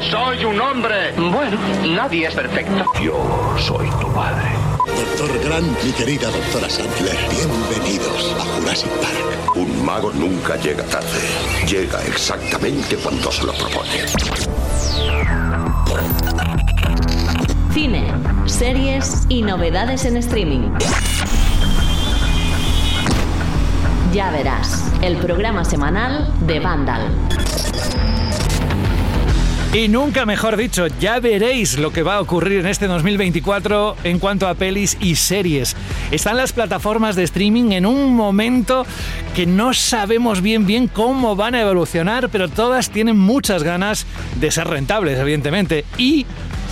Soy un hombre. Bueno, nadie es perfecto. Yo soy tu padre. Doctor Grant, mi querida doctora Sandler, bienvenidos a Jurassic Park. Un mago nunca llega tarde. Llega exactamente cuando se lo propone. Cine, series y novedades en streaming. Ya verás, el programa semanal de Vandal. Y nunca mejor dicho, ya veréis lo que va a ocurrir en este 2024 en cuanto a pelis y series. Están las plataformas de streaming en un momento que no sabemos bien bien cómo van a evolucionar, pero todas tienen muchas ganas de ser rentables, evidentemente. Y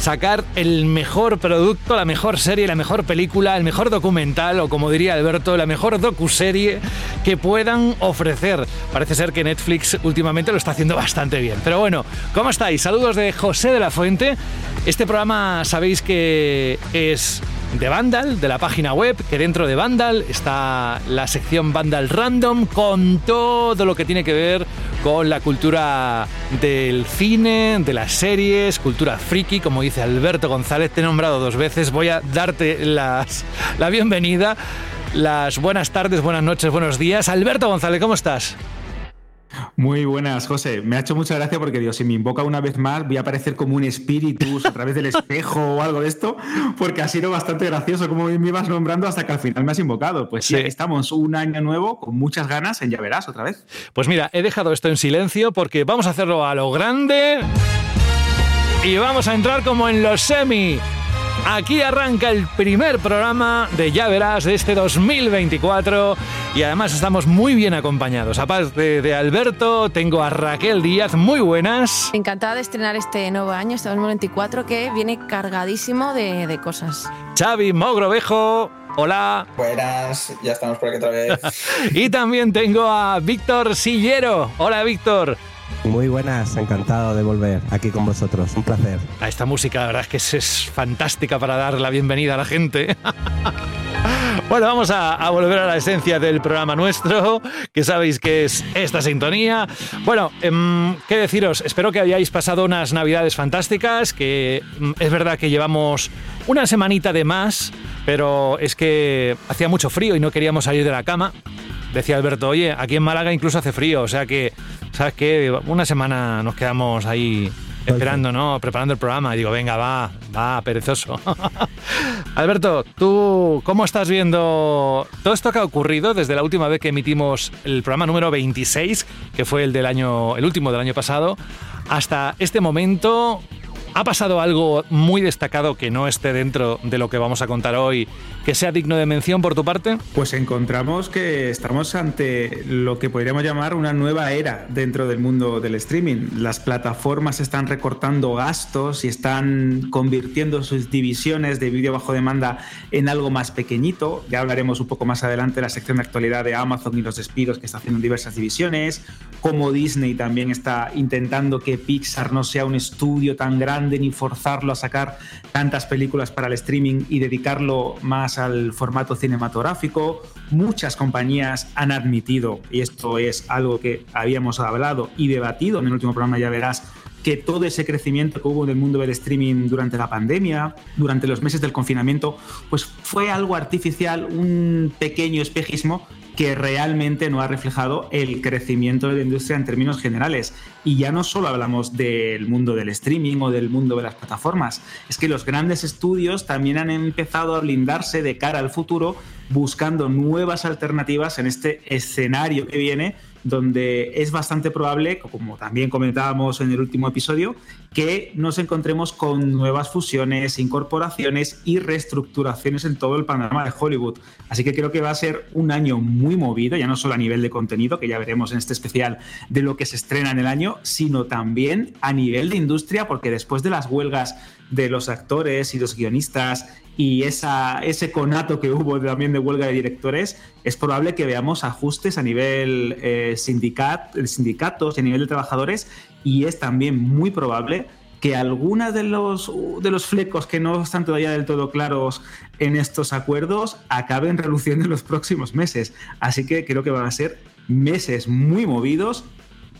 sacar el mejor producto, la mejor serie, la mejor película, el mejor documental o como diría Alberto, la mejor docuserie que puedan ofrecer. Parece ser que Netflix últimamente lo está haciendo bastante bien. Pero bueno, ¿cómo estáis? Saludos de José de la Fuente. Este programa sabéis que es de Vandal, de la página web, que dentro de Vandal está la sección Vandal Random con todo lo que tiene que ver con la cultura del cine, de las series, cultura friki, como dice Alberto González, te he nombrado dos veces, voy a darte las, la bienvenida, las buenas tardes, buenas noches, buenos días. Alberto González, ¿cómo estás? Muy buenas, José. Me ha hecho mucha gracia porque, Dios, si me invoca una vez más, voy a aparecer como un espíritu a través del espejo o algo de esto, porque ha sido bastante gracioso como me ibas nombrando hasta que al final me has invocado. Pues sí, estamos un año nuevo con muchas ganas en Ya Verás otra vez. Pues mira, he dejado esto en silencio porque vamos a hacerlo a lo grande y vamos a entrar como en los semi. Aquí arranca el primer programa de Ya Verás de este 2024 y además estamos muy bien acompañados. Aparte de Alberto, tengo a Raquel Díaz, muy buenas. Encantada de estrenar este nuevo año, este 2024, que viene cargadísimo de, de cosas. Xavi Mogrovejo. Hola. Buenas, ya estamos por aquí otra vez. y también tengo a Víctor Sillero. Hola, Víctor. Muy buenas, encantado de volver aquí con vosotros, un placer. A esta música, la verdad es que es, fantástica para dar la bienvenida a la gente. Bueno, vamos a, volver a la esencia del programa nuestro, que sabéis que es esta sintonía. Bueno, em, ¿qué deciros? Espero que hayáis pasado unas navidades fantásticas, que mm, es verdad que llevamos una semanita de más, pero es que hacía mucho frío y no queríamos salir de la cama. Decía Alberto, oye, aquí en Málaga incluso hace frío, o sea que, ¿sabes qué? Una semana nos quedamos ahí esperando, ¿no? Preparando el programa. Y digo, venga, va, va, perezoso. Alberto, ¿tú cómo estás viendo todo esto que ha ocurrido desde la última vez que emitimos el programa número 26, que fue el del año, el último del año pasado, hasta este momento? ¿Ha pasado algo muy destacado que no esté dentro de lo que vamos a contar hoy, que sea digno de mención por tu parte? Pues encontramos que estamos ante lo que podríamos llamar una nueva era dentro del mundo del streaming. Las plataformas están recortando gastos y están convirtiendo sus divisiones de vídeo bajo demanda en algo más pequeñito. Ya hablaremos un poco más adelante de la sección de actualidad de Amazon y los despidos que está haciendo en diversas divisiones, como Disney también está intentando que Pixar no sea un estudio tan grande ni forzarlo a sacar tantas películas para el streaming y dedicarlo más al formato cinematográfico. Muchas compañías han admitido, y esto es algo que habíamos hablado y debatido en el último programa, ya verás, que todo ese crecimiento que hubo en el mundo del streaming durante la pandemia, durante los meses del confinamiento, pues fue algo artificial, un pequeño espejismo que realmente no ha reflejado el crecimiento de la industria en términos generales. Y ya no solo hablamos del mundo del streaming o del mundo de las plataformas, es que los grandes estudios también han empezado a blindarse de cara al futuro buscando nuevas alternativas en este escenario que viene donde es bastante probable, como también comentábamos en el último episodio, que nos encontremos con nuevas fusiones, incorporaciones y reestructuraciones en todo el panorama de Hollywood. Así que creo que va a ser un año muy movido, ya no solo a nivel de contenido, que ya veremos en este especial de lo que se estrena en el año, sino también a nivel de industria, porque después de las huelgas de los actores y los guionistas y esa, ese conato que hubo también de huelga de directores, es probable que veamos ajustes a nivel eh, sindicat, sindicatos y a nivel de trabajadores y es también muy probable que algunos de los, de los flecos que no están todavía del todo claros en estos acuerdos acaben reluciendo en los próximos meses. Así que creo que van a ser meses muy movidos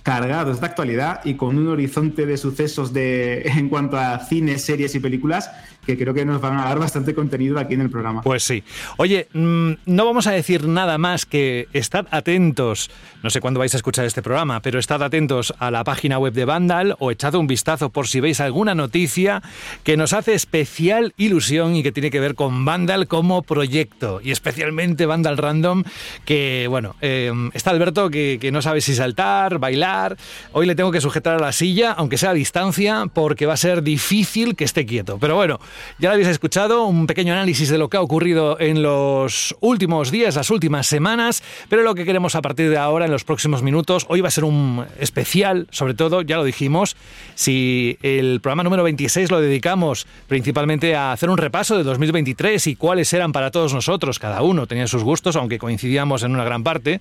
cargados de actualidad y con un horizonte de sucesos de, en cuanto a cine, series y películas que creo que nos van a dar bastante contenido aquí en el programa. Pues sí. Oye, mm, no vamos a decir nada más que estad atentos, no sé cuándo vais a escuchar este programa, pero estad atentos a la página web de Vandal o echad un vistazo por si veis alguna noticia que nos hace especial ilusión y que tiene que ver con Vandal como proyecto y especialmente Vandal Random, que bueno, eh, está Alberto que, que no sabe si saltar, bailar, hoy le tengo que sujetar a la silla, aunque sea a distancia, porque va a ser difícil que esté quieto. Pero bueno, ya lo habéis escuchado, un pequeño análisis de lo que ha ocurrido en los últimos días, las últimas semanas, pero lo que queremos a partir de ahora, en los próximos minutos, hoy va a ser un especial, sobre todo, ya lo dijimos, si el programa número 26 lo dedicamos principalmente a hacer un repaso de 2023 y cuáles eran para todos nosotros, cada uno tenía sus gustos, aunque coincidíamos en una gran parte,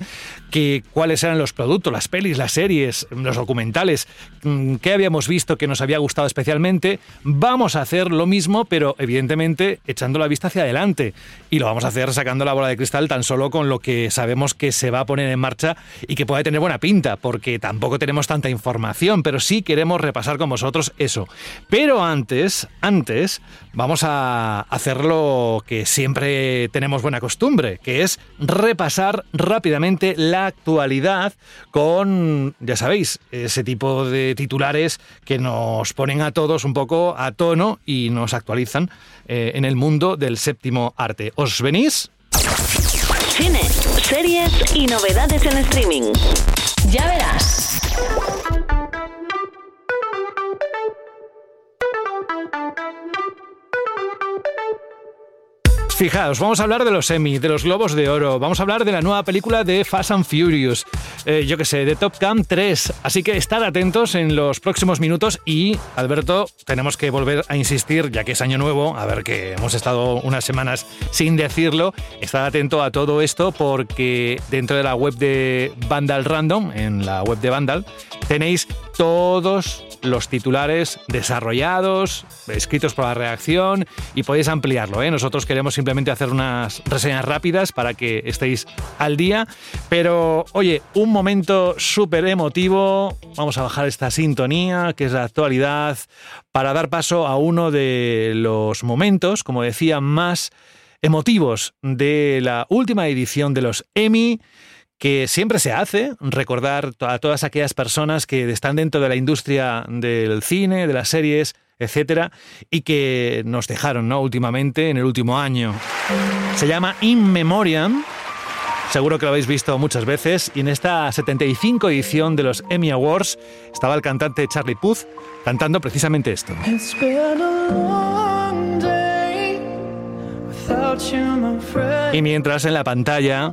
que cuáles eran los productos, las pelis, las series, los documentales, mm, qué habíamos visto que nos había gustado especialmente, vamos a hacer lo mismo pero evidentemente echando la vista hacia adelante. Y lo vamos a hacer sacando la bola de cristal tan solo con lo que sabemos que se va a poner en marcha y que puede tener buena pinta, porque tampoco tenemos tanta información, pero sí queremos repasar con vosotros eso. Pero antes, antes, vamos a hacer lo que siempre tenemos buena costumbre, que es repasar rápidamente la actualidad con, ya sabéis, ese tipo de titulares que nos ponen a todos un poco a tono y nos actualizan eh, en el mundo del séptimo arte. ¿Os venís? Cine, series y novedades en streaming. Ya verás. Fijaos, vamos a hablar de los Emmy, de los Globos de Oro, vamos a hablar de la nueva película de Fast and Furious, eh, yo que sé, de Top Gun 3. Así que estad atentos en los próximos minutos y, Alberto, tenemos que volver a insistir, ya que es año nuevo, a ver que hemos estado unas semanas sin decirlo, estad atento a todo esto porque dentro de la web de Vandal Random, en la web de Vandal, tenéis todos los titulares desarrollados, escritos por la reacción y podéis ampliarlo. ¿eh? Nosotros queremos simplemente hacer unas reseñas rápidas para que estéis al día. Pero oye, un momento súper emotivo. Vamos a bajar esta sintonía, que es la actualidad, para dar paso a uno de los momentos, como decía, más emotivos de la última edición de los Emmy que siempre se hace, recordar a todas aquellas personas que están dentro de la industria del cine, de las series, etcétera, y que nos dejaron ¿no? últimamente, en el último año. Se llama In Memoriam. Seguro que lo habéis visto muchas veces. Y en esta 75 edición de los Emmy Awards estaba el cantante Charlie Puth cantando precisamente esto. Y mientras en la pantalla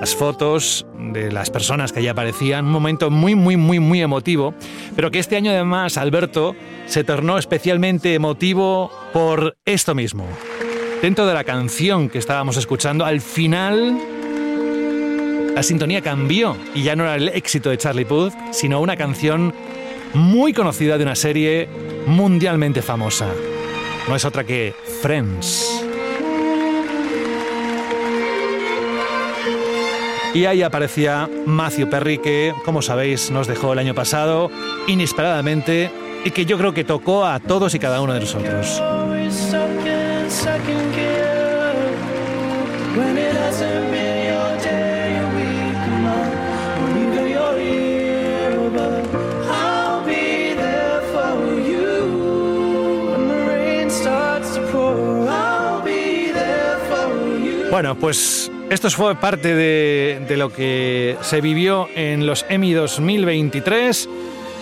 las fotos de las personas que allí aparecían, un momento muy, muy, muy, muy emotivo, pero que este año además, Alberto, se tornó especialmente emotivo por esto mismo. Dentro de la canción que estábamos escuchando, al final la sintonía cambió y ya no era el éxito de Charlie Puth, sino una canción muy conocida de una serie mundialmente famosa. No es otra que Friends. Y ahí aparecía Matthew Perry, que, como sabéis, nos dejó el año pasado inesperadamente y que yo creo que tocó a todos y cada uno de nosotros. Bueno, pues esto fue parte de, lo que se vivió en los Emmy 2023,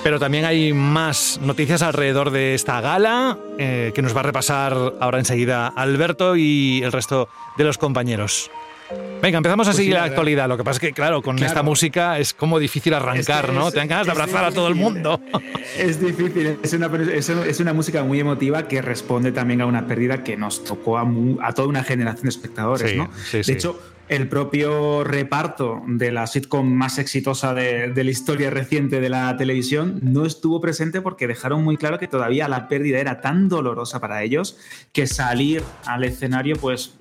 pero también hay más noticias alrededor de esta gala eh, que nos va a repasar ahora enseguida Alberto y el resto de los compañeros. Venga, empezamos a pues seguir la actualidad. Lo que pasa es que, claro, con esta música es como difícil arrancar, ¿no? Te dan ganas de abrazar a todo el mundo. Es difícil, es una, es una, música muy emotiva que responde también a una pérdida que nos tocó a, a toda una generación de espectadores, ¿no? de hecho, el propio reparto de la sitcom más exitosa de, la historia reciente de la televisión no estuvo presente porque dejaron muy claro que todavía la pérdida era tan dolorosa para ellos que salir al escenario pues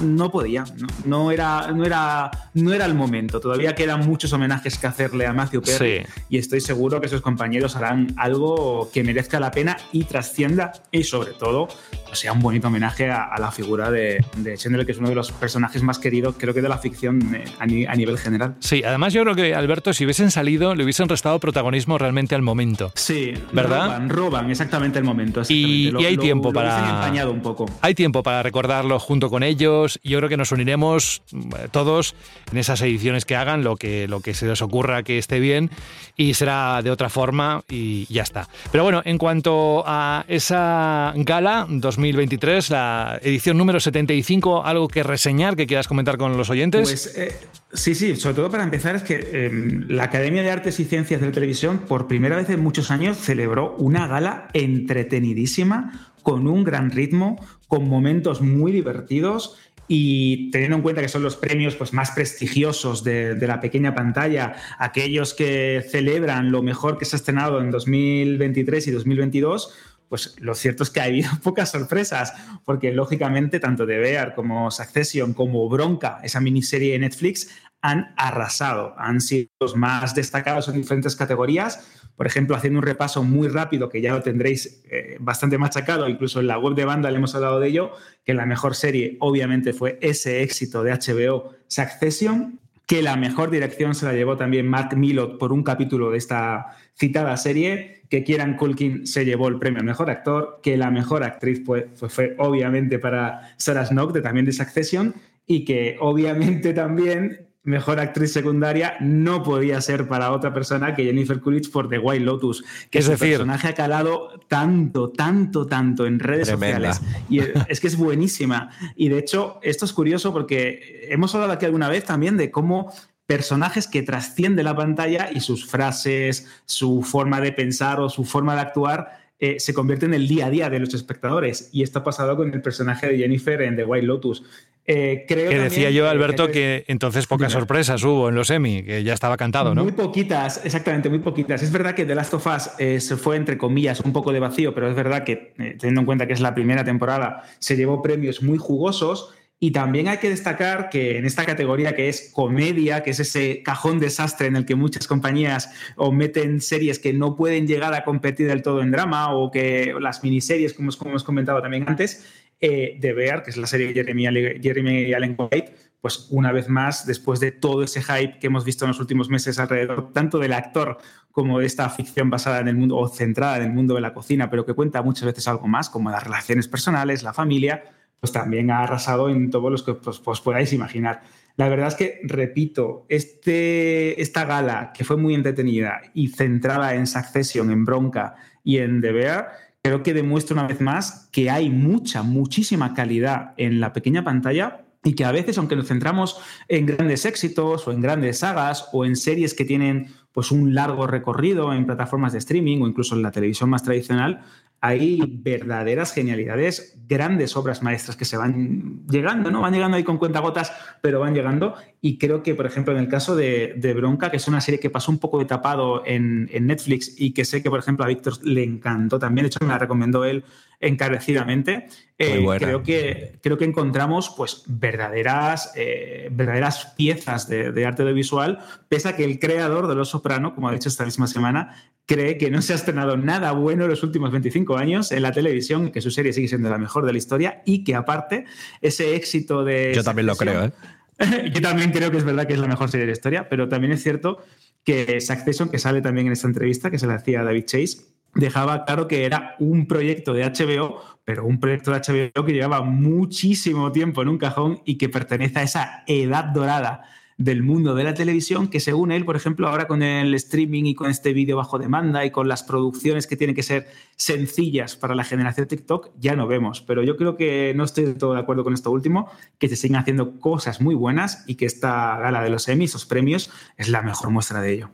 no podía, no, era, no, era, no era el momento. Todavía quedan muchos homenajes que hacerle a Matthew Perry y estoy seguro que sus compañeros harán algo que merezca la pena y trascienda y sobre todo pues, sea un bonito homenaje a, la figura de, de Chandler, que es uno de los personajes más queridos, creo que de la ficción eh, a, nivel general. Sí, además yo creo que Alberto, si hubiesen salido, le hubiesen restado protagonismo realmente al momento. Sí, ¿verdad? Roban, roban exactamente el momento. Y, hay tiempo para. un poco. Hay tiempo para recordarlo junto con ellos. Yo creo que nos uniremos eh, todos en esas ediciones que hagan, lo que, lo que se les ocurra que esté bien, y será de otra forma y ya está. Pero bueno, en cuanto a esa gala 2023, la edición número 75, algo que reseñar, que quieras comentar con los oyentes. Pues eh, sí, sí, sobre todo para empezar es que em, la Academia de Artes y Ciencias de la Televisión por primera vez en muchos años celebró una gala entretenidísima, con un gran ritmo, con momentos muy divertidos y teniendo en cuenta que son los premios pues, más prestigiosos de, de, la pequeña pantalla, aquellos que celebran lo mejor que se ha estrenado en 2023 y 2022, pues lo cierto es que ha habido pocas sorpresas, porque lógicamente tanto The Bear como Succession como Bronca, esa miniserie de Netflix, han arrasado, han sido los más destacados en diferentes categorías. Por ejemplo, haciendo un repaso muy rápido, que ya lo tendréis eh, bastante machacado, incluso en la web de banda le hemos hablado de ello, que la mejor serie obviamente fue ese éxito de HBO Succession, que la mejor dirección se la llevó también Matt Millot por un capítulo de esta citada serie, que Kieran Culkin se llevó el premio al mejor actor, que la mejor actriz fue, fue, obviamente para Sarah Snook, de, también de Succession, y que obviamente también mejor actriz secundaria no podía ser para otra persona que Jennifer Coolidge por The White Lotus, que es su personaje ha calado tanto, tanto, tanto en redes sociales. Y es que es buenísima. Y de hecho, esto es curioso porque hemos hablado aquí alguna vez también de cómo personajes que trascienden la pantalla y sus frases, su forma de pensar o su forma de actuar eh, se convierten en el día a día de los espectadores. Y esto ha pasado con el personaje de Jennifer en The White Lotus. Eh, creo que decía yo, Alberto, que, entonces pocas sorpresas hubo en los Emmy, que ya estaba cantado, ¿no? Muy poquitas, exactamente, muy poquitas. Es verdad que The Last of Us eh, se fue, entre comillas, un poco de vacío, pero es verdad que, teniendo en cuenta que es la primera temporada, se llevó premios muy jugosos. Y también hay que destacar que en esta categoría que es comedia, que es ese cajón desastre en el que muchas compañías meten series que no pueden llegar a competir del todo en drama o que las miniseries, como, como hemos comentado también antes, eh, de Bear, que es la serie de Jeremy, Jeremy Allen White, pues una vez más, después de todo ese hype que hemos visto en los últimos meses alrededor tanto del actor como de esta ficción basada en el mundo o centrada en el mundo de la cocina, pero que cuenta muchas veces algo más, como las relaciones personales, la familia, pues también ha arrasado en todos los que pues podáis imaginar. La verdad es que, repito, este, esta gala que fue muy entretenida y centrada en Succession, en Bronca y en The Bear, creo que demuestra una vez más que hay mucha, muchísima calidad en la pequeña pantalla y que a veces, aunque nos centramos en grandes éxitos o en grandes sagas o en series que tienen pues un largo recorrido en plataformas de streaming o incluso en la televisión más tradicional, hay verdaderas genialidades, grandes obras maestras que se van llegando, ¿no? Van llegando ahí con cuentagotas, pero van llegando. Y creo que, por ejemplo, en el caso de, Bronca, que es una serie que pasó un poco de tapado en, Netflix y que sé que, por ejemplo, a Víctor le encantó también, de hecho me la recomendó él encarecidamente, eh, creo, que, creo que encontramos pues, verdaderas, eh, verdaderas piezas de, de arte audiovisual, pese a que el creador de Los Soprano, como ha dicho esta misma semana, cree que no se ha estrenado nada bueno en los últimos 25 años en la televisión, que su serie sigue siendo la mejor de la historia y que aparte ese éxito de... Yo también lo creo, ¿eh? yo también creo que es verdad que es la mejor serie de la historia, pero también es cierto que Succession, que sale también en esta entrevista, que se le hacía a David Chase, dejaba claro que era un proyecto de HBO, pero un proyecto de HBO que llevaba muchísimo tiempo en un cajón y que pertenece a esa edad dorada del mundo de la televisión que según él, por ejemplo, ahora con el streaming y con este vídeo bajo demanda y con las producciones que tienen que ser sencillas para la generación TikTok, ya no vemos. Pero yo creo que no estoy del todo de acuerdo con esto último, que se siguen haciendo cosas muy buenas y que esta gala de los Emmy, esos premios, es la mejor muestra de ello.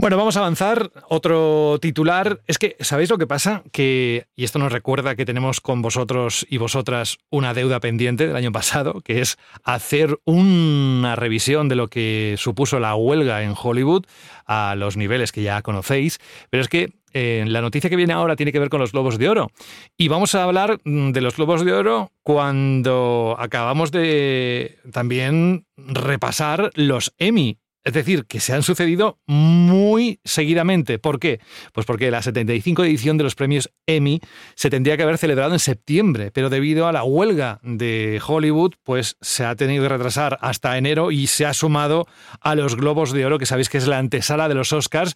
Bueno, vamos a avanzar. Otro titular. Es que, ¿sabéis lo que pasa? Que, y esto nos recuerda que tenemos con vosotros y vosotras una deuda pendiente del año pasado, que es hacer una revisión de lo que supuso la huelga en Hollywood a los niveles que ya conocéis. Pero es que eh, la noticia que viene ahora tiene que ver con los Globos de Oro. Y vamos a hablar mm, de los Globos de Oro cuando acabamos de también repasar los Emmy. Es decir, que se han sucedido muy seguidamente. ¿Por qué? Pues porque la 75 edición de los premios Emmy se tendría que haber celebrado en septiembre, pero debido a la huelga de Hollywood, pues se ha tenido que retrasar hasta enero y se ha sumado a los Globos de Oro, que sabéis que es la antesala de los Oscars.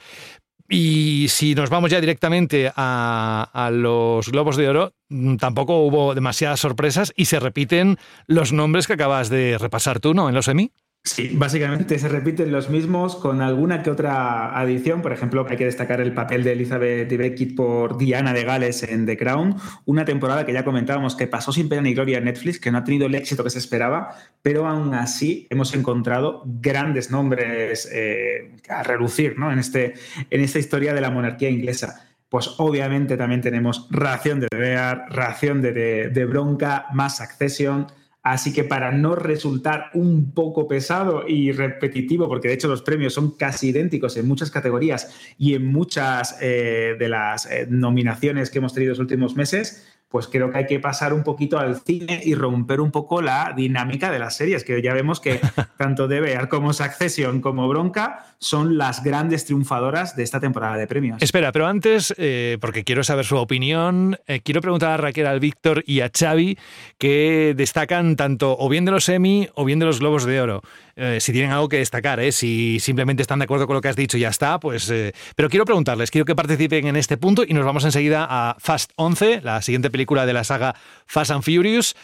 Y si nos vamos ya directamente a, a los Globos de Oro, mm, tampoco hubo demasiadas sorpresas y se repiten los nombres que acabas de repasar tú, ¿no? En los Emmy. Sí, básicamente se repiten los mismos con alguna que otra adición. Por ejemplo, hay que destacar el papel de Elizabeth Debicki por Diana de Gales en The Crown, una temporada que ya comentábamos que pasó sin pena ni gloria en Netflix, que no ha tenido el éxito que se esperaba, pero aún así hemos encontrado grandes nombres eh, a relucir ¿no? en, este, en esta historia de la monarquía inglesa pues obviamente también tenemos Ración de Bear, Ración de, de, de Bronca, más Accession, Así que para no resultar un poco pesado y repetitivo, porque de hecho los premios son casi idénticos en muchas categorías y en muchas eh, de las eh, nominaciones que hemos tenido los últimos meses, pues creo que hay que pasar un poquito al cine y romper un poco la dinámica de las series, que ya vemos que tanto DBR como Succession como Bronca son las grandes triunfadoras de esta temporada de premios. Espera, pero antes, eh, porque quiero saber su opinión, eh, quiero preguntar a Raquel, al Víctor y a Xavi, que destacan tanto o bien de los Emmy o bien de los Globos de Oro. Eh, si tienen algo que destacar, ¿eh? si simplemente están de acuerdo con lo que has dicho y ya está, pues... Eh, pero quiero preguntarles, quiero que participen en este punto y nos vamos enseguida a Fast 11, la siguiente película de la saga Fast and Furious.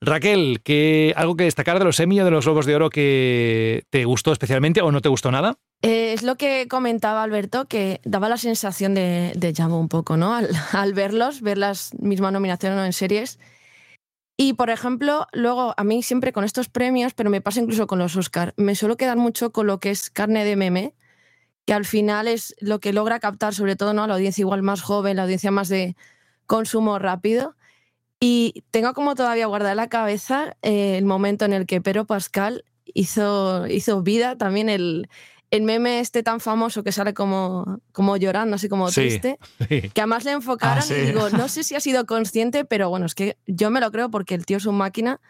Raquel, ¿qué, ¿algo que destacar de los Emmy o de los Globos de Oro que te gustó especialmente o no te gustó nada? Eh, es lo que comentaba Alberto, que daba la sensación de, llamo un poco, ¿no? Al, al verlos, ver las mismas nominaciones en series. Y, por ejemplo, luego a mí siempre con estos premios, pero me pasa incluso con los Oscar, me suelo quedar mucho con lo que es carne de meme, que al final es lo que logra captar sobre todo a la audiencia igual más joven, la audiencia más de consumo rápido. Y tengo como todavía guardada en la cabeza eh, el momento en el que Pero Pascal hizo, hizo vida también el, el meme este tan famoso que sale como, como llorando, así como Sí, triste, sí. que además le enfocaron Ah, sí. y digo, no sé si ha sido consciente, pero bueno, es que yo me lo creo porque el tío es un máquina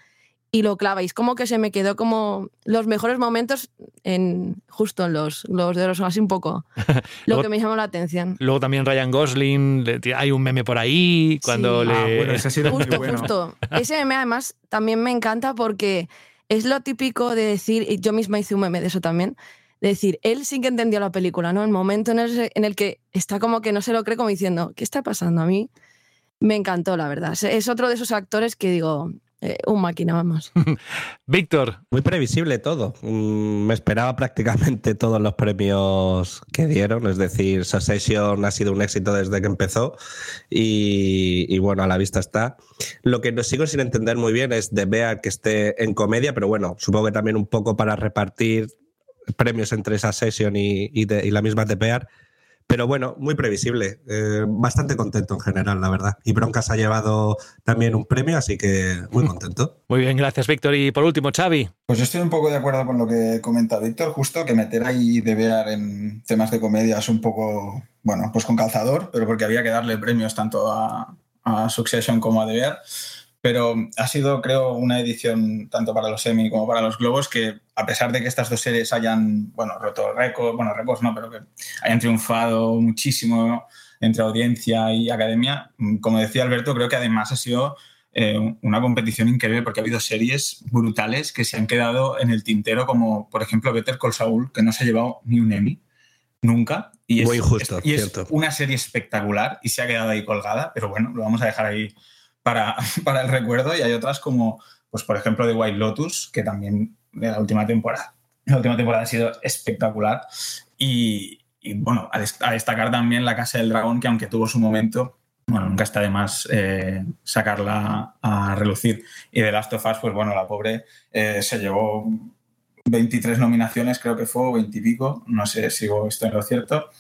y lo clava. Y es como que se me quedó como los mejores momentos en justo en los Globos de son así un poco lo Luego- que me llamó la atención. Luego también Ryan Gosling, le- hay un meme por ahí cuando Sí. le... Ah, bueno, ese ha sido muy Justo, bueno. justo. Ese meme además también me encanta porque es lo típico de decir, y yo misma hice un meme de eso también, de decir, él sí que entendió la película, ¿no? El momento en el, en el que está como que no se lo cree, como diciendo, ¿qué está pasando? A mí me encantó, la verdad. Es- otro de esos actores que digo, eh, un máquina, vamos. Víctor, Muy previsible todo. Mm, Me esperaba prácticamente todos los premios que dieron. Es decir, Succession ha sido un éxito desde que empezó. Y, y bueno, a la vista está. Lo que no sigo sin entender muy bien es de Bear que esté en comedia, pero bueno, supongo que también un poco para repartir premios entre Succession y, y, de- y la misma de Bear. Pero bueno, muy previsible. Eh, bastante contento en general, la verdad. Y Broncas ha llevado también un premio, así que muy contento. muy bien, gracias Víctor. Y por último, Xavi. Pues yo estoy un poco de acuerdo con lo que comenta Víctor, justo que meter ahí de Bear en temas de comedia es un poco, bueno, pues con calzador, pero porque había que darle premios tanto a, a Succession como a Bear. Pero ha sido, creo, una edición tanto para los Emmy como para los Globos que, a pesar de que estas dos series hayan, bueno, roto récords, bueno, récords no, pero que hayan triunfado muchísimo entre audiencia y academia, mm, como decía Alberto, creo que además ha sido eh, una competición increíble porque ha habido series brutales que se han quedado en el tintero, como por ejemplo Better Call Saul, que no se ha llevado ni un Emmy nunca. Y Muy es- y es una serie espectacular y se ha quedado ahí colgada, pero bueno, lo vamos a dejar ahí para, para el recuerdo. Y hay otras como, pues por ejemplo, The White Lotus, que también de la última temporada. La última temporada ha sido espectacular. Y, y, bueno, a, des- a destacar también La Casa del Dragón, que aunque tuvo su momento, bueno, nunca está de más eh, sacarla a relucir. Y The Last of Us, pues bueno, la pobre eh, se llevó 23 nominaciones, creo que fue, o 20 y pico, no sé si estoy en lo cierto.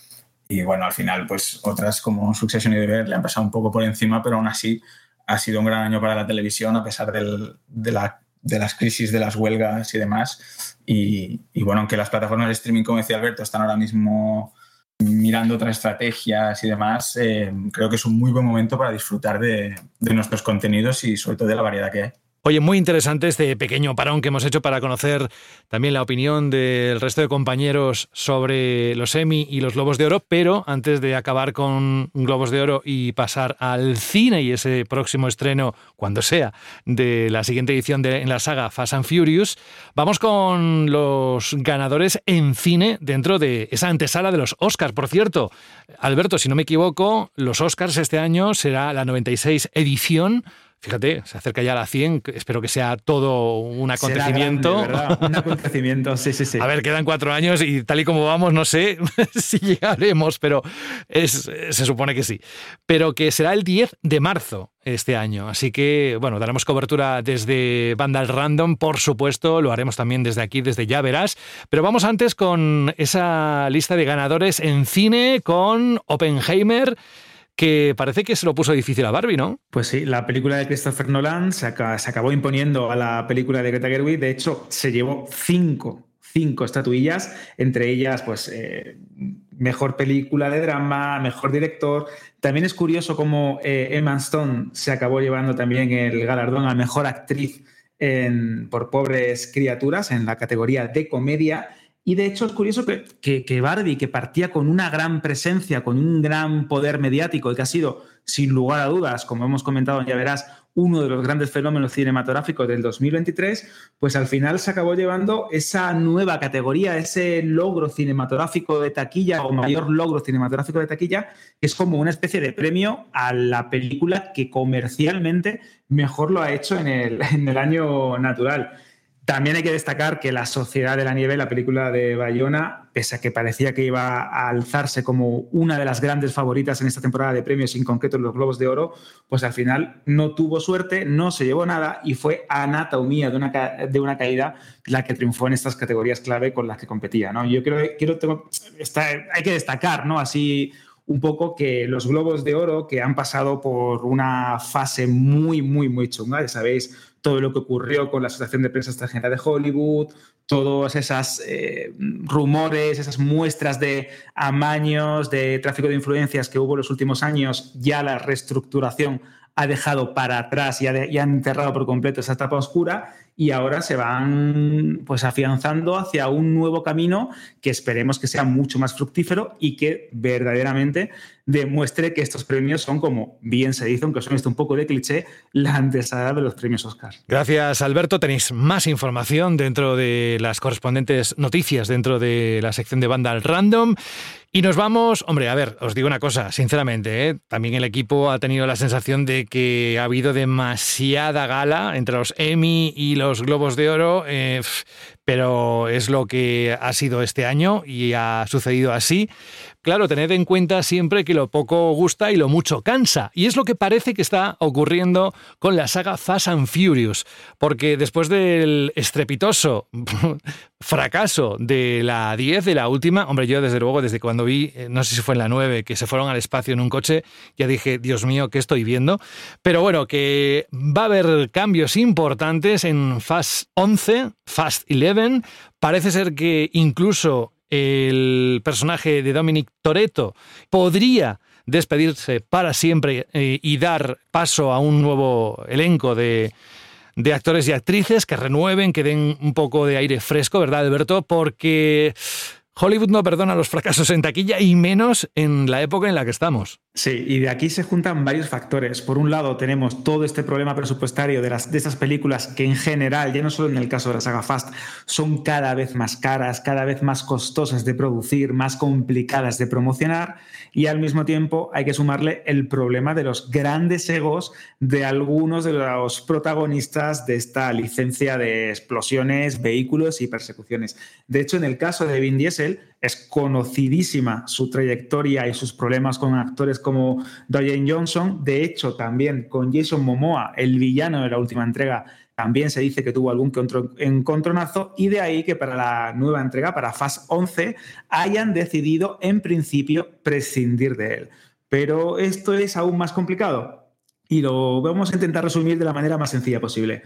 Y bueno, al final, pues otras como Succession y The Bear le han pasado un poco por encima, pero aún así ha sido un gran año para la televisión, a pesar del- de, la- de las crisis, de las huelgas y demás. Y, y bueno, aunque las plataformas de streaming, como decía Alberto, están ahora mismo mirando otras estrategias y demás, eh, creo que es un muy buen momento para disfrutar de, de nuestros contenidos y sobre todo de la variedad que hay. Oye, muy interesante este pequeño parón que hemos hecho para conocer también la opinión del resto de compañeros sobre los Emmy y los Globos de Oro, pero antes de acabar con Globos de Oro y pasar al cine y ese próximo estreno, cuando sea, de la siguiente edición de en la saga Fast and Furious, vamos con los ganadores en cine dentro de esa antesala de los Oscars. Por cierto, Alberto, si no me equivoco, los Oscars este año será la 96 edición Fíjate, se acerca ya a la 100, espero que sea todo un acontecimiento. un acontecimiento, sí, sí, sí. A ver, quedan cuatro años y tal y como vamos, no sé si llegaremos, pero es, se supone que sí. Pero que será el 10 de marzo este año. Así que, bueno, daremos cobertura desde Vandal Random, por supuesto, lo haremos también desde aquí, desde Ya Verás. Pero vamos antes con esa lista de ganadores en cine con Oppenheimer que parece que se lo puso difícil a Barbie, ¿no? Pues sí, la película de Christopher Nolan se, acabó imponiendo a la película de Greta Gerwig. De hecho, se llevó cinco, cinco estatuillas, entre ellas, pues, eh, mejor película de drama, mejor director. También es curioso cómo eh, Emma Stone se acabó llevando también el galardón a mejor actriz por pobres criaturas en la categoría de comedia. Y de hecho es curioso que, que, Barbie, que partía con una gran presencia, con un gran poder mediático y que ha sido, sin lugar a dudas, como hemos comentado, ya verás, uno de los grandes fenómenos cinematográficos del 2023, pues al final se acabó llevando esa nueva categoría, ese logro cinematográfico de taquilla o mayor logro cinematográfico de taquilla, que es como una especie de premio a la película que comercialmente mejor lo ha hecho en el, en el año natural. También hay que destacar que La Sociedad de la Nieve, la película de Bayona, pese a que parecía que iba a alzarse como una de las grandes favoritas en esta temporada de premios, en concreto en los Globos de Oro, pues al final no tuvo suerte, no se llevó nada y fue Anatomía de una, de una caída la que triunfó en estas categorías clave con las que competía. ¿no? Yo creo, quiero, hay que destacar, ¿no? Así un poco que los Globos de Oro, que han pasado por una fase muy, muy, muy chunga, ya sabéis, todo lo que ocurrió con la Asociación de Prensa Extranjera de Hollywood, todos esos eh, rumores, esas muestras de amaños, de tráfico de influencias que hubo en los últimos años, ya la reestructuración ha dejado para atrás y ha, y ha enterrado por completo esa etapa oscura y ahora se van pues afianzando hacia un nuevo camino que esperemos que sea mucho más fructífero y que verdaderamente demuestre que estos premios son, como bien se dice, aunque son esto un poco de cliché, la antesada de los premios Oscar. Gracias, Alberto. Tenéis más información dentro de las correspondientes noticias dentro de la sección de banda al random. Y nos vamos, hombre, a ver, os digo una cosa, sinceramente, ¿eh? también el equipo ha tenido la sensación de que ha habido demasiada gala entre los Emmy y los Globos de Oro, eh, pero es lo que ha sido este año y ha sucedido así. Claro, tened en cuenta siempre que lo poco gusta y lo mucho cansa. Y es lo que parece que está ocurriendo con la saga Fast and Furious. Porque después del estrepitoso fracaso de la 10, de la última, hombre, yo desde luego, desde cuando vi, eh, no sé si fue en la 9, que se fueron al espacio en un coche, ya dije, Dios mío, ¿qué estoy viendo? Pero bueno, que va a haber cambios importantes en Fast 11, Fast 11. Parece ser que incluso el personaje de Dominic Toretto podría despedirse para siempre eh, y dar paso a un nuevo elenco de, de actores y actrices que renueven, que den un poco de aire fresco, ¿verdad, Alberto? Porque Hollywood no perdona los fracasos en taquilla y menos en la época en la que estamos. Sí, y de aquí se juntan varios factores. Por un lado, tenemos todo este problema presupuestario de, las, de estas películas que en general, ya no solo en el caso de la saga Fast, son cada vez más caras, cada vez más costosas de producir, más complicadas de promocionar. Y al mismo tiempo hay que sumarle el problema de los grandes egos de algunos de los protagonistas de esta licencia de explosiones, vehículos y persecuciones. De hecho, en el caso de Vin Diesel, es conocidísima su trayectoria y sus problemas con actores como Dwayne Johnson. De hecho, también con Jason Momoa, el villano de la última entrega, también se dice que tuvo algún encontronazo y de ahí que para la nueva entrega, para Fast 11, hayan decidido en principio prescindir de él. Pero esto es aún más complicado y lo vamos a intentar resumir de la manera más sencilla posible.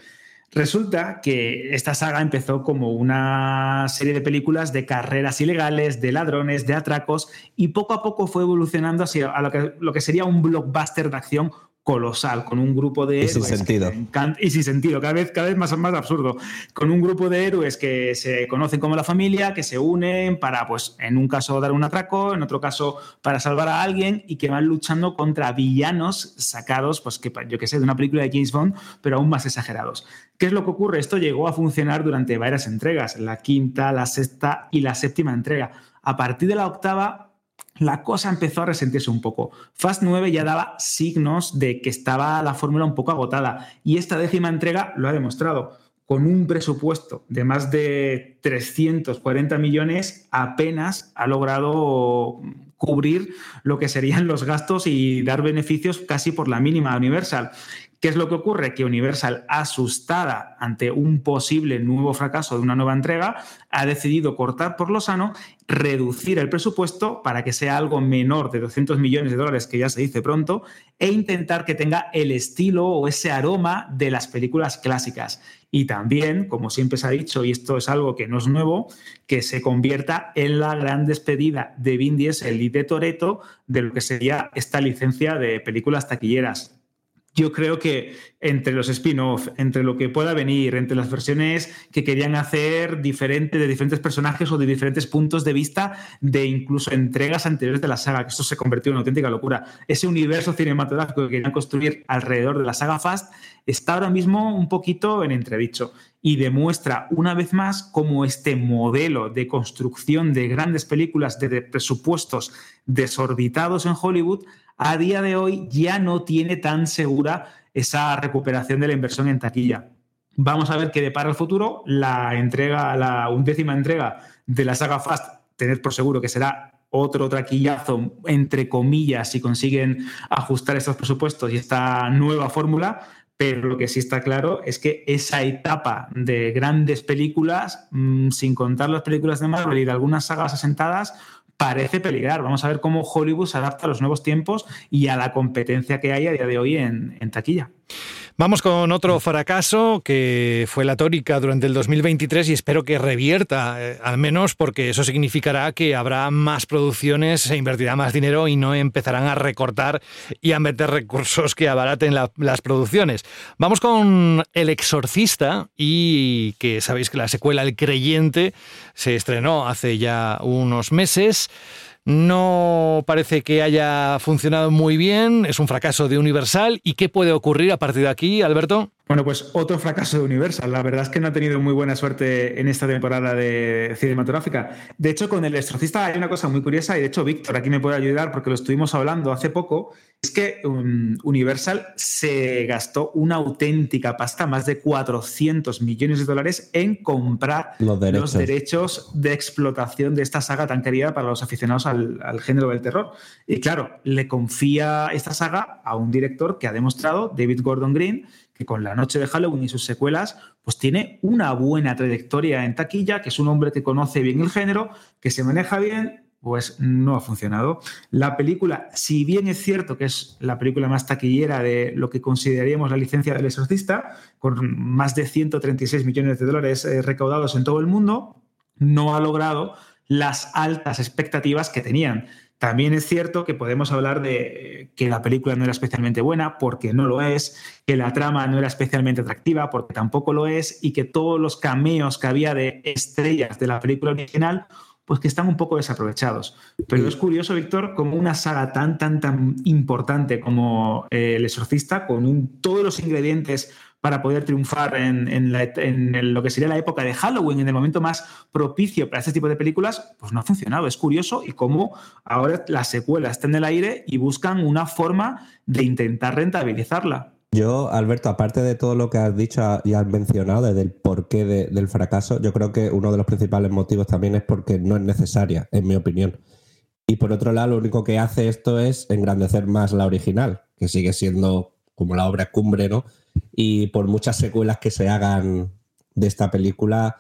Resulta que esta saga empezó como una serie de películas de carreras ilegales, de ladrones, de atracos, y poco a poco fue evolucionando hacia lo que, lo que sería un blockbuster de acción colosal, con un grupo de héroes. Y sin sentido. y sin sentido, cada vez, cada vez más, más absurdo. Con un grupo de héroes que se conocen como la familia, que se unen para, pues, en un caso dar un atraco, en otro caso para salvar a alguien y que van luchando contra villanos sacados, pues, que yo que sé, de una película de James Bond, pero aún más exagerados. ¿Qué es lo que ocurre? Esto llegó a funcionar durante varias entregas, la quinta, la sexta y la séptima entrega. A partir de la octava la cosa empezó a resentirse un poco. Fast 9 ya daba signos de que estaba la fórmula un poco agotada y esta décima entrega lo ha demostrado. Con un presupuesto de más de 340 millones, apenas ha logrado cubrir lo que serían los gastos y dar beneficios casi por la mínima Universal. ¿Qué es lo que ocurre? Que Universal, asustada ante un posible nuevo fracaso de una nueva entrega, ha decidido cortar por lo sano, reducir el presupuesto para que sea algo menor de 200 millones de dólares, que ya se dice pronto, e intentar que tenga el estilo o ese aroma de las películas clásicas. Y también, como siempre se ha dicho, y esto es algo que no es nuevo, que se convierta en la gran despedida de Vin Diesel y de Toreto de lo que sería esta licencia de películas taquilleras yo creo que entre los spin-off, entre lo que pueda venir, entre las versiones que querían hacer diferente, de diferentes personajes o de diferentes puntos de vista de incluso entregas anteriores de la saga, que esto se convirtió en una auténtica locura. Ese universo cinematográfico que querían construir alrededor de la saga Fast está ahora mismo un poquito en entredicho y demuestra una vez más cómo este modelo de construcción de grandes películas de presupuestos desorbitados en Hollywood a día de hoy ya no tiene tan segura esa recuperación de la inversión en taquilla. Vamos a ver qué depara el futuro. La entrega, la undécima entrega de la saga Fast, tener por seguro que será otro traquillazo, entre comillas, si consiguen ajustar estos presupuestos y esta nueva fórmula. Pero lo que sí está claro es que esa etapa de grandes películas, mm, sin contar las películas de Marvel y de algunas sagas asentadas, parece peligrar. Vamos a ver cómo Hollywood se adapta a los nuevos tiempos y a la competencia que hay a día de hoy en, en taquilla. Vamos con otro fracaso que fue la tórica durante el 2023 y espero que revierta, eh, al menos porque eso significará que habrá más producciones, se invertirá más dinero y no empezarán a recortar y a meter recursos que abaraten las producciones. Vamos con El Exorcista y que sabéis que la secuela El Creyente se estrenó hace ya unos meses. No parece que haya funcionado muy bien, es un fracaso de Universal. ¿Y qué puede ocurrir a partir de aquí, Alberto? Bueno, pues otro fracaso de Universal. La verdad es que no ha tenido muy buena suerte en esta temporada de cinematográfica. De hecho, con El Exorcista hay una cosa muy curiosa, y de hecho, Víctor aquí me puede ayudar porque lo estuvimos hablando hace poco. Es que um, Universal se gastó una auténtica pasta, más de 400 millones de dólares, en comprar los derechos, de explotación de esta saga tan querida para los aficionados al, al género del terror. Y claro, le confía esta saga a un director que ha demostrado, David Gordon Green, que con La Noche de Halloween y sus secuelas, pues tiene una buena trayectoria en taquilla, que es un hombre que conoce bien el género, que se maneja bien, pues no ha funcionado. La película, si bien es cierto que es la película más taquillera de lo que consideraríamos la licencia del exorcista, con más de 136 millones de dólares eh, recaudados en todo el mundo, no ha logrado las altas expectativas que tenían. También es cierto que podemos hablar de que la película no era especialmente buena, porque no lo es, que la trama no era especialmente atractiva, porque tampoco lo es, y que todos los cameos que había de estrellas de la película original, pues que están un poco desaprovechados. Pero es curioso, Víctor, como una saga tan, tan, tan importante como eh, El Exorcista, con todos los ingredientes para poder triunfar en, lo que sería la época de Halloween, en el momento más propicio para este tipo de películas, pues no ha funcionado. Es curioso y cómo ahora la secuela está en el aire y buscan una forma de intentar rentabilizarla. Yo, Alberto, aparte de todo lo que has dicho y has mencionado del porqué del fracaso, yo creo que uno de los principales motivos también es porque no es necesaria, en mi opinión. Y por otro lado, lo único que hace esto es engrandecer más la original, que sigue siendo como la obra cumbre, ¿no? y por muchas secuelas que se hagan de esta película,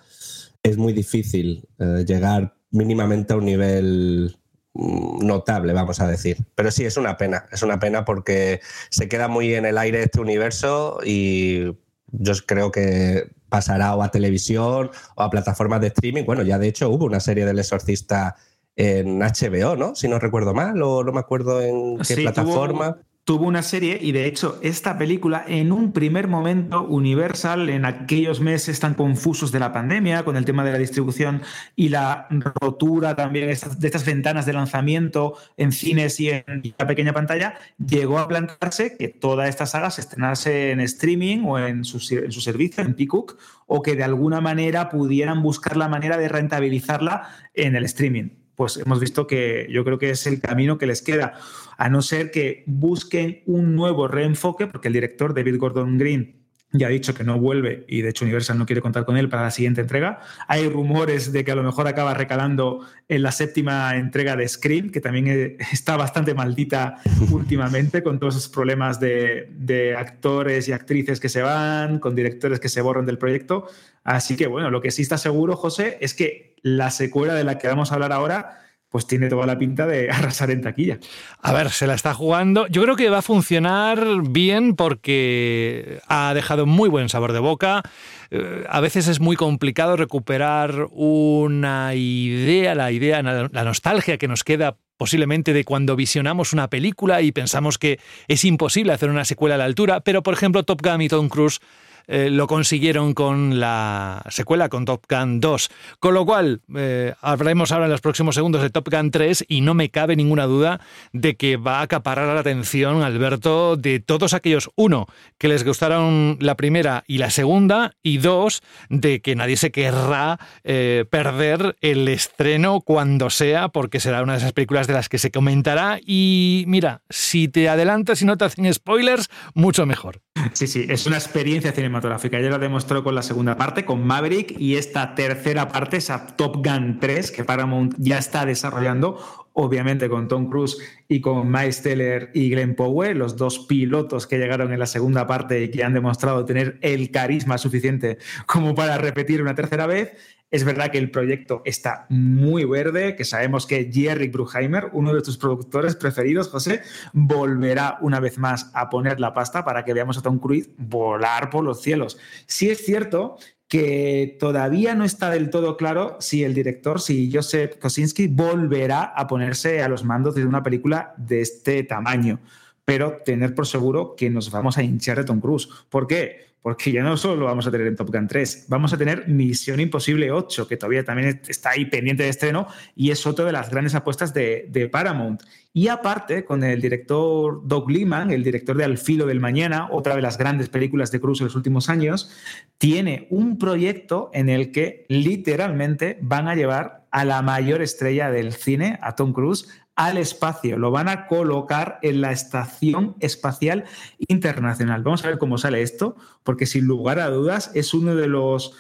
es muy difícil eh, llegar mínimamente a un nivel notable, vamos a decir. Pero sí, es una pena, es una pena porque se queda muy en el aire este universo y yo creo que pasará o a televisión o a plataformas de streaming. Bueno, ya de hecho hubo una serie del exorcista en HBO, ¿no? Si no recuerdo mal, o no me acuerdo en qué plataforma tuvo una serie y de hecho esta película en un primer momento Universal en aquellos meses tan confusos de la pandemia con el tema de la distribución y la rotura también de estas ventanas de lanzamiento en cines y en la pequeña pantalla llegó a plantearse que toda esta saga se estrenase en streaming o en su, en su servicio en Peacock o que de alguna manera pudieran buscar la manera de rentabilizarla en el streaming pues hemos visto que yo creo que es el camino que les queda, a no ser que busquen un nuevo reenfoque, porque el director David Gordon Green ya ha dicho que no vuelve y de hecho Universal no quiere contar con él para la siguiente entrega. Hay rumores de que a lo mejor acaba recalando en la séptima entrega de Scream, que también eh, está bastante maldita últimamente con todos esos problemas de, de, actores y actrices que se van, con directores que se borran del proyecto. Así que bueno, lo que sí está seguro, José, es que la secuela de la que vamos a hablar ahora pues tiene toda la pinta de arrasar en taquilla. A ver, se la está jugando. Yo creo que va a funcionar bien porque ha dejado muy buen sabor de boca. Eh, a veces es muy complicado recuperar una idea, la idea, la nostalgia que nos queda posiblemente de cuando visionamos una película y pensamos que es imposible hacer una secuela a la altura, pero por ejemplo Top Gun y Tom Cruise eh, lo consiguieron con la secuela, con Top Gun 2. Con lo cual, eh, hablaremos ahora en los próximos segundos de Top Gun 3 y no me cabe ninguna duda de que va a acaparar la atención, Alberto, de todos aquellos, uno, que les gustaron la primera y la segunda, y dos, de que nadie se querrá eh, perder el estreno cuando sea, porque será una de esas películas de las que se comentará. Y mira, si te adelantas y no te hacen spoilers, mucho mejor. Sí, sí, es una experiencia cinematográfica. Ya lo demostró con la segunda parte, con Maverick, y esta tercera parte, esa Top Gun 3, que Paramount ya está desarrollando, obviamente con Tom Cruise y con Miles Teller y Glenn Powell, los dos pilotos que llegaron en la segunda parte y que han demostrado tener el carisma suficiente como para repetir una tercera vez. Es verdad que el proyecto está muy verde, que sabemos que Jerry Bruckheimer, uno de tus productores preferidos, José, volverá una vez más a poner la pasta para que veamos a Tom Cruise volar por los cielos. Sí es cierto que todavía no está del todo claro si el director, si Joseph Kosinski, volverá a ponerse a los mandos de una película de este tamaño. Pero tener por seguro que nos vamos a hinchar de Tom Cruise. ¿Por qué? Porque ya no solo lo vamos a tener en Top Gun 3, vamos a tener Misión Imposible 8, que todavía también está ahí pendiente de estreno y es otra de las grandes apuestas de, Paramount. Y aparte, con el director Doug Liman, el director de Al Filo del Mañana, otra de las grandes películas de Cruise en los últimos años, tiene un proyecto en el que literalmente van a llevar a la mayor estrella del cine, a Tom Cruise, al espacio, lo van a colocar en la Estación Espacial Internacional. Vamos a ver cómo sale esto, porque sin lugar a dudas es uno de los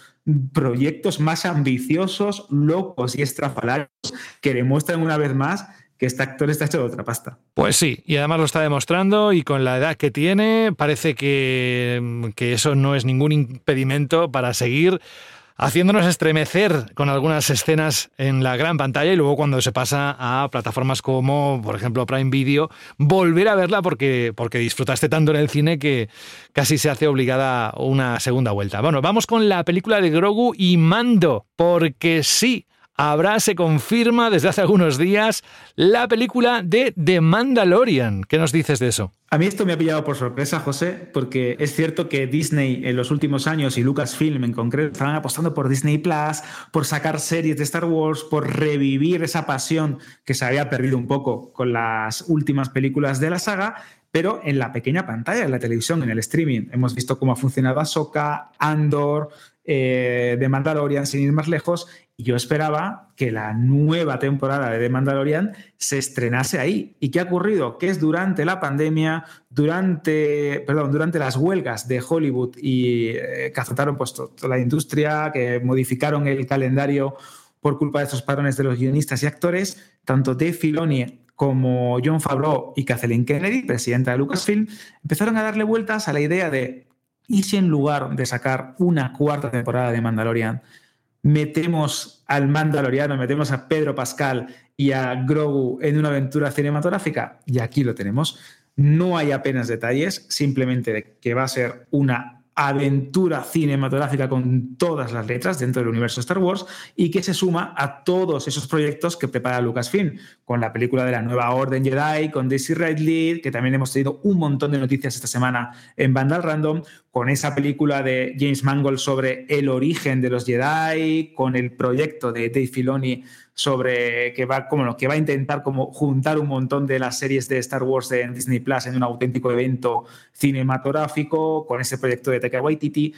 proyectos más ambiciosos, locos y estrafalarios que demuestran una vez más que este actor está hecho de otra pasta. Pues sí, y además lo está demostrando y con la edad que tiene parece que, que eso no es ningún impedimento para seguir haciéndonos estremecer con algunas escenas en la gran pantalla y luego cuando se pasa a plataformas como, por ejemplo, Prime Video, volver a verla porque, porque disfrutaste tanto en el cine que casi se hace obligada una segunda vuelta. Bueno, vamos con la película de Grogu y Mando, porque sí, habrá, se confirma desde hace algunos días, la película de The Mandalorian. ¿Qué nos dices de eso? A mí esto me ha pillado por sorpresa, José, porque es cierto que Disney en los últimos años y Lucasfilm en concreto estaban apostando por Disney Plus, por sacar series de Star Wars, por revivir esa pasión que se había perdido un poco con las últimas películas de la saga pero en la pequeña pantalla, en la televisión, en el streaming. Hemos visto cómo ha funcionado Ahsoka, Andor, eh, Mandalorian, sin ir más lejos, yo esperaba que la nueva temporada de The Mandalorian se estrenase ahí. ¿Y qué ha ocurrido? Que es durante la pandemia, durante, perdón, durante las huelgas de Hollywood y eh, que azotaron pues, toda la industria, que modificaron el calendario por culpa de estos patrones de los guionistas y actores, tanto Dave Filoni como John Favreau y Kathleen Kennedy, presidenta de Lucasfilm, empezaron a darle vueltas a la idea de, ¿y si en lugar de sacar una cuarta temporada de Mandalorian, metemos al Mandaloriano, metemos a Pedro Pascal y a Grogu en una aventura cinematográfica? Y aquí lo tenemos. No hay apenas detalles, simplemente que va a ser una aventura cinematográfica con todas las letras dentro del universo Star Wars y que se suma a todos esos proyectos que prepara Lucasfilm, con la película de la nueva Orden Jedi, con Daisy Ridley, que también hemos tenido un montón de noticias esta semana en Vandal Random, con esa película de James Mangold sobre el origen de los Jedi, con el proyecto de Dave Filoni sobre que va, como, que va a intentar como juntar un montón de las series de Star Wars en Disney Plus en un auténtico evento cinematográfico, con ese proyecto de Taika Waititi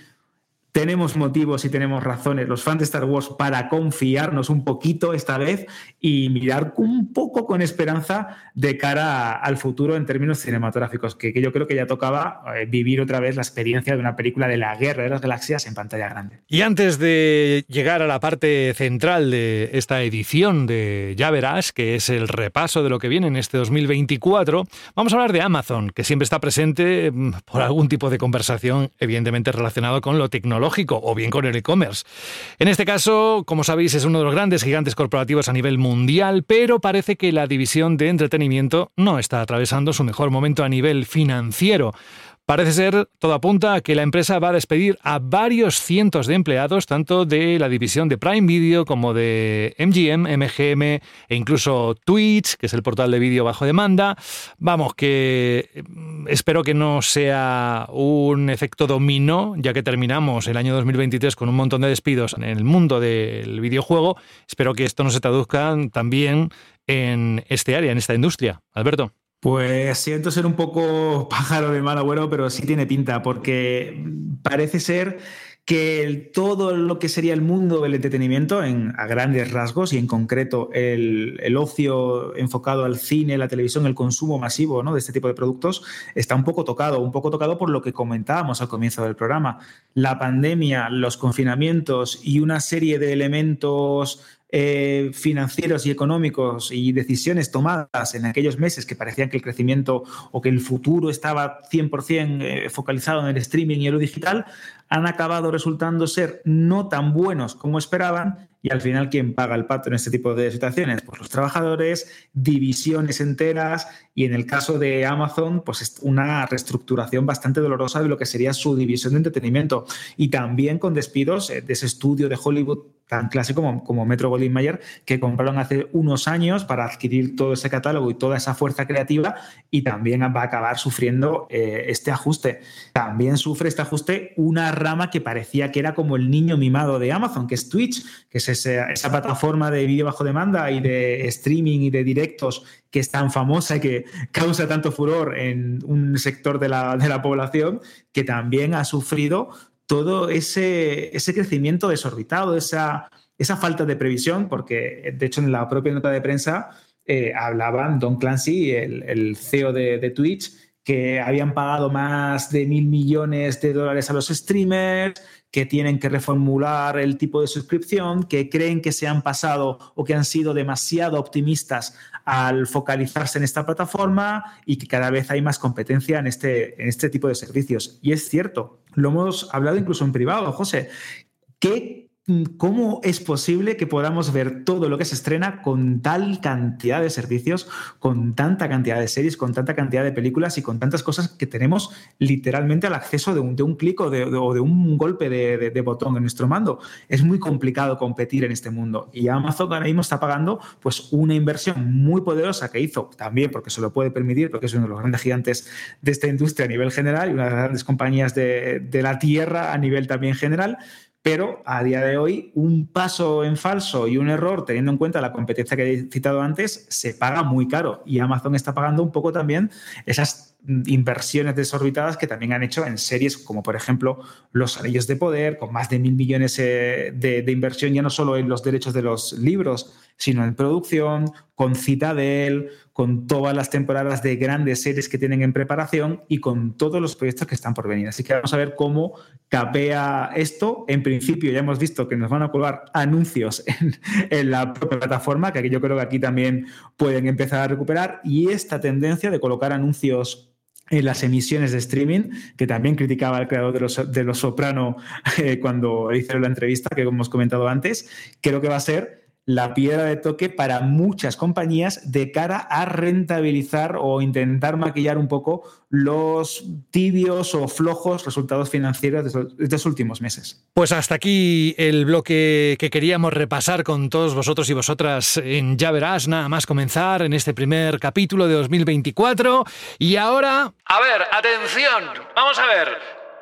tenemos motivos y tenemos razones, los fans de Star Wars, para confiarnos un poquito esta vez y mirar un poco con esperanza de cara al futuro en términos cinematográficos, que, yo creo que ya tocaba eh, vivir otra vez la experiencia de una película de la guerra de las galaxias en pantalla grande. Y antes de llegar a la parte central de esta edición de Ya Verás, que es el repaso de lo que viene en este 2024, vamos a hablar de Amazon, que siempre está presente mm, por algún tipo de conversación, evidentemente relacionado con lo tecnológico o bien con el e-commerce. En este caso, como sabéis, es uno de los grandes gigantes corporativos a nivel mundial, pero parece que la división de entretenimiento no está atravesando su mejor momento a nivel financiero. Parece ser, todo apunta a que la empresa va a despedir a varios cientos de empleados, tanto de la división de Prime Video como de MGM, MGM e incluso Twitch, que es el portal de vídeo bajo demanda. Vamos, que mm, espero que no sea un efecto dominó, ya que terminamos el año 2023 con un montón de despidos en el mundo del videojuego. Espero que esto no se traduzca también en este área, en esta industria. Alberto. Pues siento ser un poco pájaro de mal agüero, pero sí tiene pinta, porque parece ser que todo lo que sería el mundo del entretenimiento, a grandes rasgos, y en concreto el, el, ocio enfocado al cine, la televisión, el consumo masivo ¿no? de este tipo de productos, está un poco tocado, un poco tocado por lo que comentábamos al comienzo del programa. La pandemia, los confinamientos y una serie de elementos eh, financieros y económicos y decisiones tomadas en aquellos meses que parecían que el crecimiento o que el futuro estaba 100% eh, focalizado en el streaming y en lo digital, han acabado resultando ser no tan buenos como esperaban y al final, ¿quién paga el pato en este tipo de situaciones? Pues los trabajadores, divisiones enteras y en el caso de Amazon, pues es una reestructuración bastante dolorosa de lo que sería su división de entretenimiento y también con despidos eh, de ese estudio de Hollywood tan clásico como, como Metro Goldwyn Mayer, que compraron hace unos años para adquirir todo ese catálogo y toda esa fuerza creativa y también va a acabar sufriendo eh, este ajuste. También sufre este ajuste una rama que parecía que era como el niño mimado de Amazon, que es Twitch, que es esa, plataforma de vídeo bajo demanda y de streaming y de directos que es tan famosa y que causa tanto furor en un sector de la, de la población, que también ha sufrido todo ese, ese crecimiento desorbitado, esa, esa falta de previsión, porque de hecho en la propia nota de prensa eh, hablaban Don Clancy, el, el CEO de, de, Twitch, que habían pagado más de mil millones de dólares a los streamers, que tienen que reformular el tipo de suscripción, que creen que se han pasado o que han sido demasiado optimistas al focalizarse en esta plataforma y que cada vez hay más competencia en este, en este tipo de servicios. Y es cierto, lo hemos hablado incluso en privado, José. ¿Qué ¿Cómo es posible que podamos ver todo lo que se estrena con tal cantidad de servicios, con tanta cantidad de series, con tanta cantidad de películas y con tantas cosas que tenemos literalmente al acceso de un, clic o de, un golpe de, de, botón en nuestro mando? Es muy complicado competir en este mundo y Amazon ahora mismo está pagando pues, una inversión muy poderosa que hizo también porque se lo puede permitir, porque es uno de los grandes gigantes de esta industria a nivel general y una de las grandes compañías de la tierra a nivel también general pero a día de hoy un paso en falso y un error, teniendo en cuenta la competencia que he citado antes, se paga muy caro. Y Amazon está pagando un poco también esas inversiones desorbitadas que también han hecho en series como por ejemplo Los Anillos de Poder, con más de mil millones eh, de, de inversión ya no solo en los derechos de los libros, sino en producción, con Citadel, con todas las temporadas de grandes series que tienen en preparación y con todos los proyectos que están por venir. Así que vamos a ver cómo capea esto. En principio ya hemos visto que nos van a colgar anuncios en, la propia plataforma, que yo creo que aquí también pueden empezar a recuperar. Y esta tendencia de colocar anuncios en las emisiones de streaming, que también criticaba el creador de Los, de los Soprano eh, cuando hizo la entrevista que hemos comentado antes, creo que va a ser la piedra de toque para muchas compañías de cara a rentabilizar o intentar maquillar un poco los tibios o flojos resultados financieros de estos últimos meses. Pues hasta aquí el bloque que queríamos repasar con todos vosotros y vosotras en Ya Verás, nada más comenzar en este primer capítulo de 2024. Y ahora... A ver, atención, vamos a ver.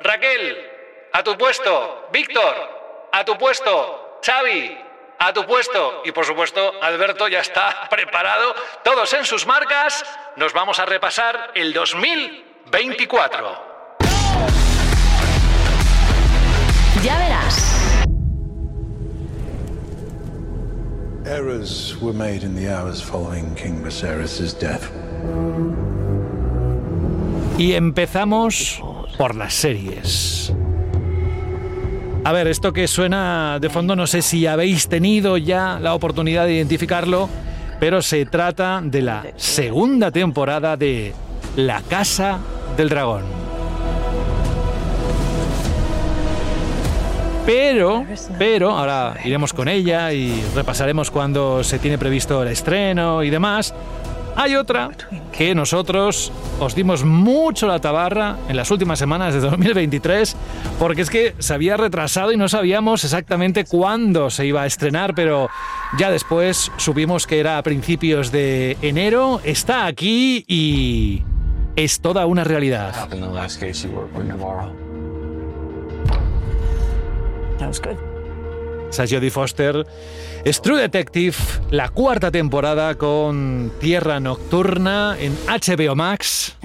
Raquel, a tu puesto. Víctor, a tu puesto. Xavi, a tu puesto. Y por supuesto, Alberto ya está preparado. Todos en sus marcas. Nos vamos a repasar el 2024. Ya verás. Errors were made in the hours following King Viserys' death. Y empezamos por las series. A ver, esto que suena de fondo, no sé si habéis tenido ya la oportunidad de identificarlo, pero se trata de la segunda temporada de La Casa del Dragón. Pero, pero, ahora iremos con ella y repasaremos cuándo se tiene previsto el estreno y demás. Hay otra que nosotros os dimos mucho la tabarra en las últimas semanas de 2023, porque es que se había retrasado y no sabíamos exactamente cuándo se iba a estrenar, pero ya después supimos que era a principios de enero, está aquí y es toda una realidad. Jodie Foster es True Detective, la cuarta temporada con Tierra Nocturna en HBO Max.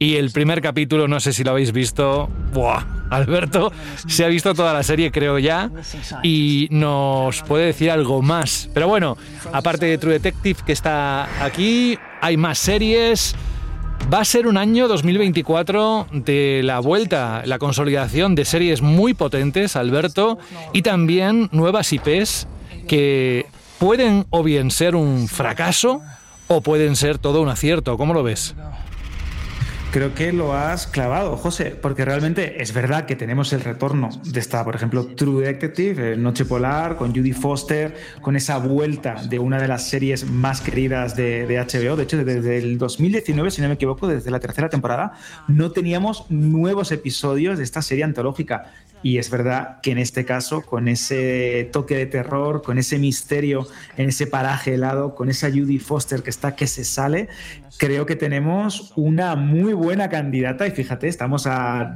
Y el primer capítulo, no sé si lo habéis visto. Buah, Alberto se ha visto toda la serie, creo ya, y nos puede decir algo más. Pero bueno, aparte de True Detective que está aquí, hay más series. Va a ser un año 2024 de la vuelta, la consolidación de series muy potentes, Alberto, y también nuevas IPs que pueden o bien ser un fracaso o pueden ser todo un acierto. ¿Cómo lo ves? Creo que lo has clavado, José, porque realmente es verdad que tenemos el retorno de esta, por ejemplo, True Detective, Noche Polar, con Judy Foster, con esa vuelta de una de las series más queridas de, de, HBO. De hecho, desde el 2019, si no me equivoco, desde la tercera temporada, no teníamos nuevos episodios de esta serie antológica. Y es verdad que en este caso, con ese toque de terror, con ese misterio en ese paraje helado, con esa Judy Foster que está que se sale, creo que tenemos una muy buena candidata. Y fíjate, estamos a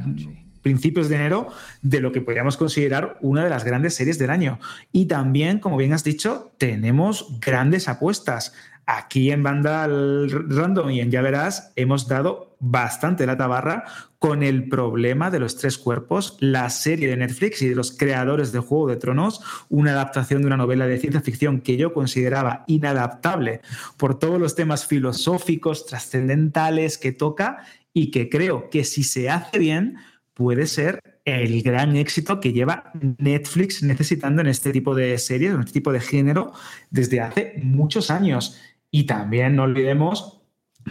principios de enero de lo que podríamos considerar una de las grandes series del año. Y también, como bien has dicho, tenemos grandes apuestas. Aquí en Banda Random y en Ya Verás hemos dado bastante la tabarra con el problema de los tres cuerpos, la serie de Netflix y de los creadores de Juego de Tronos, una adaptación de una novela de ciencia ficción que yo consideraba inadaptable por todos los temas filosóficos, trascendentales que toca y que creo que si se hace bien puede ser el gran éxito que lleva Netflix necesitando en este tipo de series, en este tipo de género, desde hace muchos años. Y también no olvidemos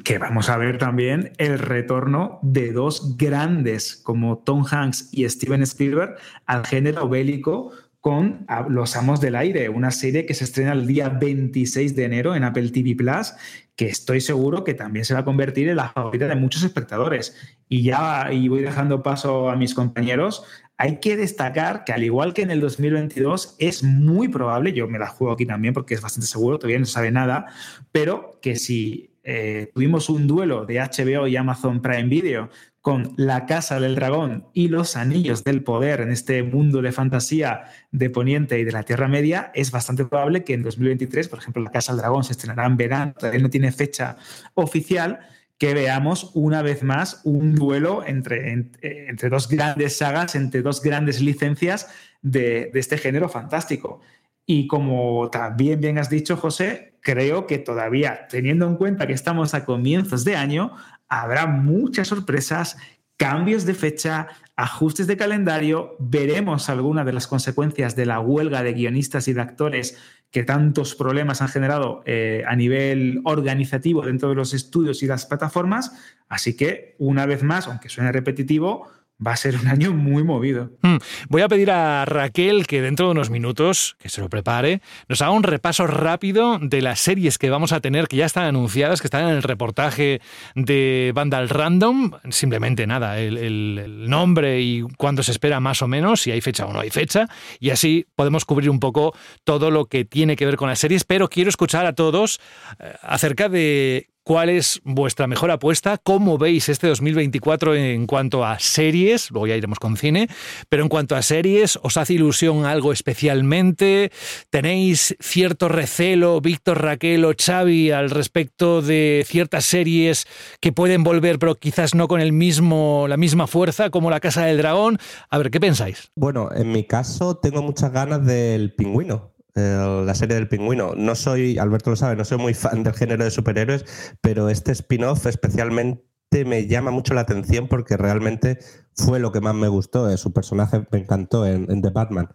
que vamos a ver también el retorno de dos grandes como Tom Hanks y Steven Spielberg al género bélico con Los Amos del Aire, una serie que se estrena el día 26 de enero en Apple TV Plus, que estoy seguro que también se va a convertir en la favorita de muchos espectadores. Y ya y voy dejando paso a mis compañeros, hay que destacar que al igual que en el 2022 es muy probable, yo me la juego aquí también porque es bastante seguro, todavía no sabe nada, pero que si eh, tuvimos un duelo de HBO y Amazon Prime Video con La Casa del Dragón y Los Anillos del Poder en este mundo de fantasía de Poniente y de la Tierra Media, es bastante probable que en 2023, por ejemplo, La Casa del Dragón se estrenará en verano, todavía no tiene fecha oficial, que veamos una vez más un duelo entre, entre, dos grandes sagas, entre dos grandes licencias de, de, este género fantástico. Y como también bien has dicho, José, creo que todavía, teniendo en cuenta que estamos a comienzos de año, habrá muchas sorpresas, cambios de fecha, ajustes de calendario, veremos algunas de las consecuencias de la huelga de guionistas y de actores que tantos problemas han generado eh, a nivel organizativo dentro de los estudios y las plataformas. Así que, una vez más, aunque suene repetitivo, va a ser un año muy movido. Mm. Voy a pedir a Raquel que dentro de unos minutos, que se lo prepare, nos haga un repaso rápido de las series que vamos a tener, que ya están anunciadas, que están en el reportaje de Vandal Random. Simplemente nada, el, el nombre y cuándo se espera más o menos, si hay fecha o no hay fecha. Y así podemos cubrir un poco todo lo que tiene que ver con las series. Pero quiero escuchar a todos eh, acerca de ¿Cuál es vuestra mejor apuesta? ¿Cómo veis este 2024 en cuanto a series? Luego ya iremos con cine. Pero en cuanto a series, ¿os hace ilusión algo especialmente? ¿Tenéis cierto recelo, Víctor, Raquel o Xavi, al respecto de ciertas series que pueden volver, pero quizás no con el mismo, la misma fuerza como La Casa del Dragón? A ver, ¿qué pensáis? Bueno, en mi caso tengo muchas ganas del pingüino la serie del pingüino. No soy, Alberto lo sabe, no soy muy fan del género de superhéroes, pero este spin-off especialmente me llama mucho la atención porque realmente fue lo que más me gustó. Eh, su personaje me encantó en, The Batman.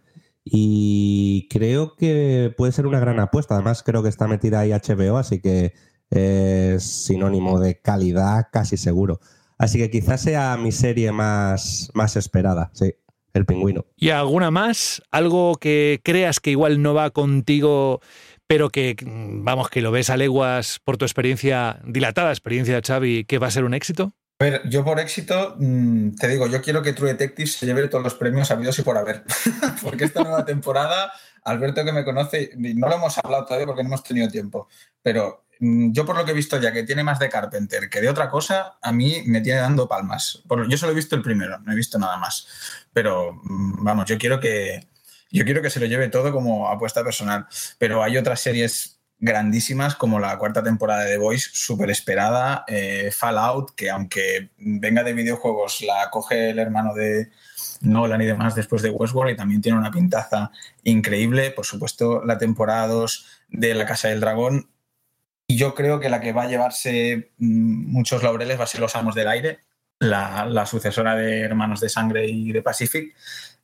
Y creo que puede ser una gran apuesta. Además, creo que está metida ahí HBO, así que es sinónimo de calidad casi seguro. Así que quizás sea mi serie más, más esperada, sí el pingüino. ¿Y alguna más? ¿Algo que creas que igual no va contigo, pero que, vamos, que lo ves a leguas por tu experiencia, dilatada experiencia, Xavi, que va a ser un éxito? A ver, yo por éxito, mm, te digo, yo quiero que True Detective se lleve todos los premios habidos y por haber. porque esta nueva temporada, Alberto que me conoce, no lo hemos hablado todavía porque no hemos tenido tiempo, pero yo por lo que he visto ya que tiene más de Carpenter que de otra cosa, a mí me tiene dando palmas. Yo solo he visto el primero, no he visto nada más. Pero mm, vamos, yo quiero que yo quiero que se lo lleve todo como apuesta personal. Pero hay otras series grandísimas como la cuarta temporada de The Voice, súper esperada, eh, Fallout, que aunque venga de videojuegos, la coge el hermano de Nolan y demás después de Westworld y también tiene una pintaza increíble. Por supuesto, la temporada 2 de La Casa del Dragón. Y yo creo que la que va a llevarse mm, muchos laureles va a ser Los Amos del Aire, la, sucesora de Hermanos de Sangre y de Pacific,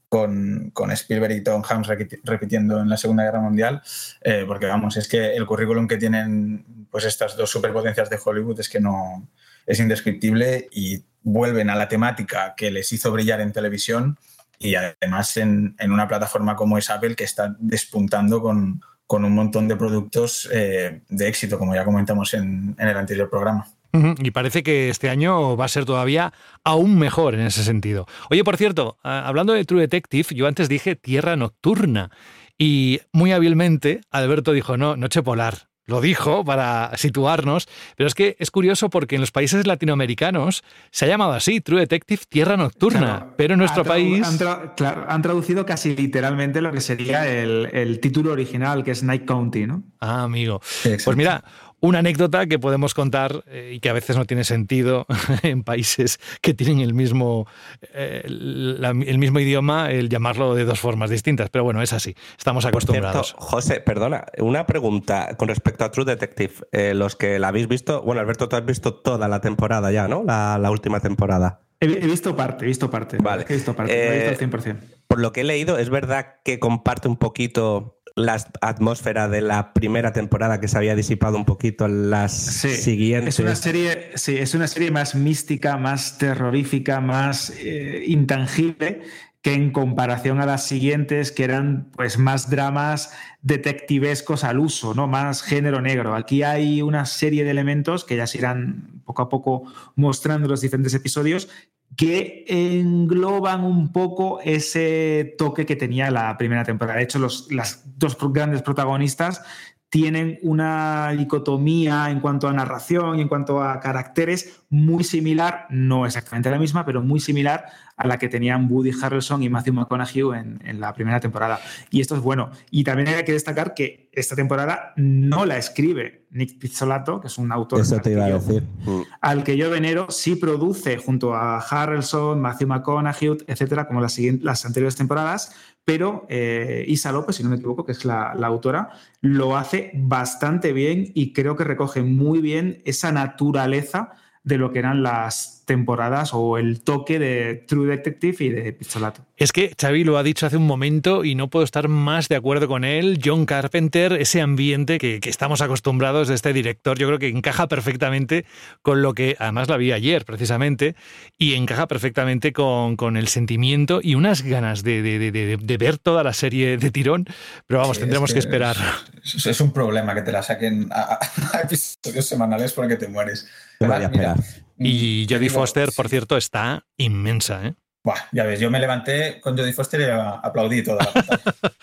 con, con, Spielberg y Tom Hanks repitiendo en la Segunda Guerra Mundial, eh, porque vamos, es que el currículum que tienen pues estas dos superpotencias de Hollywood es que no es indescriptible y vuelven a la temática que les hizo brillar en televisión y además en, una plataforma como es Apple que está despuntando con, un montón de productos eh, de éxito, como ya comentamos en el anterior programa. Y parece que este año va a ser todavía aún mejor en ese sentido. Oye, por cierto, hablando de True Detective, yo antes dije Tierra Nocturna. Y muy hábilmente Alberto dijo, no, Noche Polar. Lo dijo para situarnos, pero es que es curioso porque en los países latinoamericanos se ha llamado así, True Detective Tierra Nocturna, pero en nuestro país... Han, traducido casi literalmente lo que sería el, el, título original, que es Night County, ¿no? Ah, amigo. Pues mira, una anécdota que podemos contar eh, y que a veces no tiene sentido en países que tienen el mismo, eh, el mismo idioma, el llamarlo de dos formas distintas. Pero bueno, es así, estamos acostumbrados. José, perdona, una pregunta con respecto a True Detective. Eh, los que la habéis visto, bueno, Alberto, tú has visto toda la temporada ya, ¿no? La, última temporada. He, visto parte, he visto parte. Vale. He visto parte, he visto 100%. Por lo que he leído, es verdad que comparte un poquito la atmósfera de la primera temporada que se había disipado un poquito en las siguientes. Es una serie, sí, es una serie más mística, más terrorífica, más eh, intangible que en comparación a las siguientes, que eran pues más dramas detectivescos al uso, ¿no? Más género negro. Aquí hay una serie de elementos que ya se irán poco a poco mostrando los diferentes episodios que engloban un poco ese toque que tenía la primera temporada. De hecho, los, las dos grandes protagonistas tienen una dicotomía en cuanto a narración y en cuanto a caracteres muy similar, no exactamente la misma, pero muy similar a la que tenían Woody Harrelson y Matthew McConaughey en, la primera temporada. Y esto es bueno. Y también hay que destacar que esta temporada no la escribe Nick Pizzolato, que es un autor mm. al que yo venero, sí produce junto a Harrelson, Matthew McConaughey, etcétera, como las, las anteriores temporadas, pero eh, Isa López, si no me equivoco, que es la, autora, lo hace bastante bien y creo que recoge muy bien esa naturaleza de lo que eran las temporadas o el toque de True Detective y de Pizzolato. Es que Xavi lo ha dicho hace un momento y no puedo estar más de acuerdo con él. John Carpenter, ese ambiente que, que estamos acostumbrados de este director, yo creo que encaja perfectamente con lo que, además la vi ayer precisamente, y encaja perfectamente con, con el sentimiento y unas ganas de, de, de, de, ver toda la serie de tirón, pero vamos, Sí, tendremos es que, esperar. Es, es un problema que te la saquen a, a episodios semanales porque te mueres. Mira. Y Jodie Foster, por cierto, está inmensa, ¿eh? Buah, ya ves, yo me levanté con Jodie Foster y aplaudí toda la pantalla.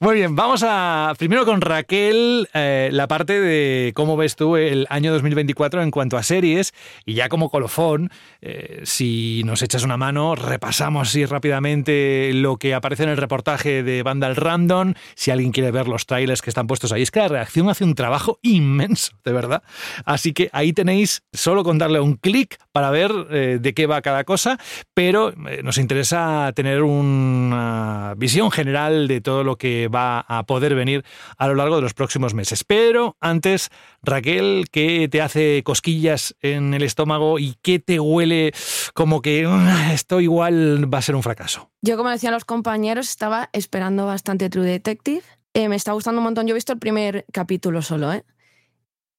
Muy bien, vamos a primero con Raquel, eh, la parte de cómo ves tú el año 2024 en cuanto a series y ya como colofón, eh, si nos echas una mano, repasamos así rápidamente lo que aparece en el reportaje de Vandal Random, si alguien quiere ver los trailers que están puestos ahí, es que la reacción hace un trabajo inmenso, de verdad. Así que ahí tenéis solo con darle un clic para ver eh, de qué va cada cosa, pero nos interesa tener una visión general de todo lo que va a poder venir a lo largo de los próximos meses. Pero antes, Raquel, ¿qué te hace cosquillas en el estómago y qué te huele como que "Ah, esto igual va a ser un fracaso? Yo, como decían los compañeros, estaba esperando bastante True Detective. Eh, me está gustando un montón. Yo he visto el primer capítulo solo, ¿eh?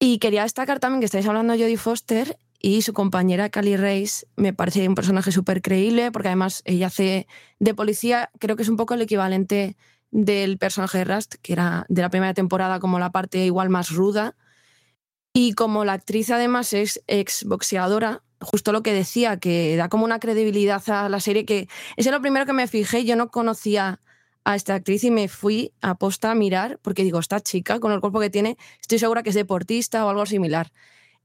Y quería destacar también que estáis hablando de Jodie Foster y su compañera Cali Reis me parece un personaje súper creíble porque además ella hace de policía, creo que es un poco el equivalente del personaje de Rust, que era de la primera temporada como la parte igual más ruda. Y como la actriz además es ex boxeadora, justo lo que decía, que da como una credibilidad a la serie, que eso es lo primero que me fijé, yo no conocía a esta actriz y me fui a posta a mirar, porque digo, esta chica con el cuerpo que tiene, estoy segura que es deportista o algo similar.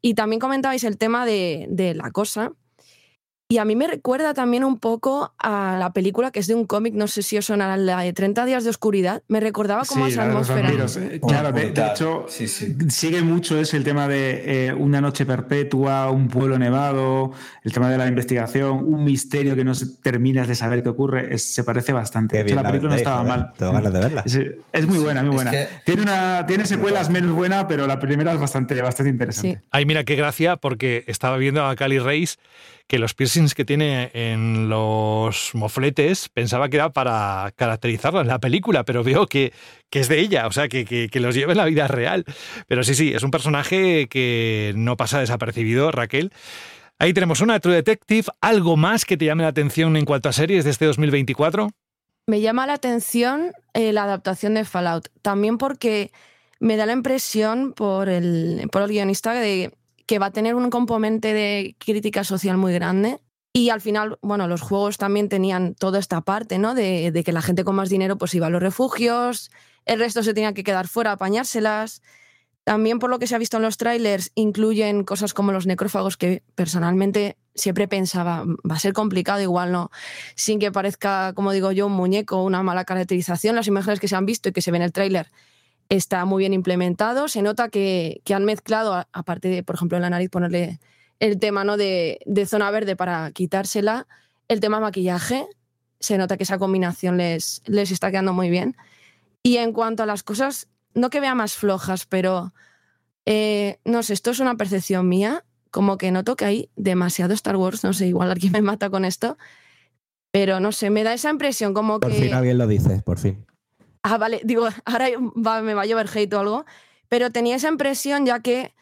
Y también comentabais el tema de, de la cosa. Y a mí me recuerda también un poco a la película que es de un cómic, no sé si os sonará, la de 30 días de oscuridad. Me recordaba como Sí, esa la de los atmósfera. vampiros. Eh, Claro, de, hecho, Sí, sí. sigue mucho es el tema de eh, una noche perpetua, un pueblo nevado, el tema de la investigación, un misterio que no se- terminas de saber qué ocurre. es- se parece bastante. Qué De hecho, bien la película no estaba mal. Tengo ganas de verla. Es, es muy buena, muy Es buena. que- Tiene, una, tiene secuelas menos buenas, pero la primera es bastante, bastante interesante. Sí. Ay, mira qué gracia, porque estaba viendo a Cali Reis que los piercings que tiene en los mofletes pensaba que era para caracterizarla en la película, pero veo que, que es de ella, o sea, que, que- los lleva en la vida real. Pero sí, sí, es un personaje que no pasa desapercibido, Raquel. Ahí tenemos una True Detective, algo más que te llame la atención en cuanto a series de este 2024. Me llama la atención eh, la adaptación de Fallout, también porque me da la impresión por el, por el guionista de que va a tener un componente de crítica social muy grande. Y al final, bueno, los juegos también tenían toda esta parte, ¿no? De, de que la gente con más dinero pues iba a los refugios, el resto se tenía que quedar fuera, apañárselas. También por lo que se ha visto en los trailers, incluyen cosas como los necrófagos que personalmente siempre pensaba, va a ser complicado igual, ¿no? Sin que parezca, como digo yo, un muñeco una mala caracterización. Las imágenes que se han visto y que se ven en el tráiler está muy bien implementado. Se nota que, que han mezclado, aparte de, por ejemplo, en la nariz ponerle el tema ¿no? de, de zona verde para quitársela, el tema maquillaje. Se nota que esa combinación les, les está quedando muy bien. Y en cuanto a las cosas, no que vea más flojas, pero eh, no sé, esto es una percepción mía, como que noto que hay demasiado Star Wars, no sé, igual alguien me mata con esto, pero no sé, me da esa impresión como Por que... fin alguien lo dice, por fin. Ah, vale, digo, ahora va- me va a llover hate o algo, pero tenía esa impresión ya que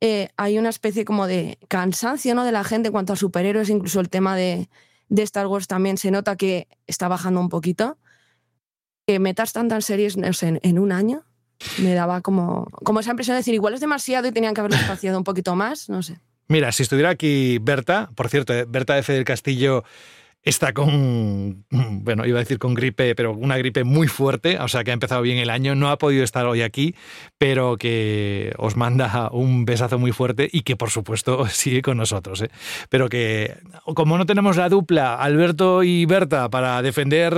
eh, hay una especie como de cansancio ¿no? de la gente en cuanto a superhéroes, incluso el tema de, de Star Wars también se nota que está bajando un poquito. Que metas tantas series, no sé, en, en un año, me daba como, como esa impresión de decir, igual es demasiado y tenían que haberlo espaciado un poquito más, no sé. Mira, si estuviera aquí Berta, por cierto, eh, Berta F. del Castillo está con, bueno, iba a decir con gripe, pero una gripe muy fuerte, o sea que ha empezado bien el año, no ha podido estar hoy aquí, pero que os manda un besazo muy fuerte y que por supuesto sigue con nosotros. ¿eh? Pero que como no tenemos la dupla Alberto y Berta para defender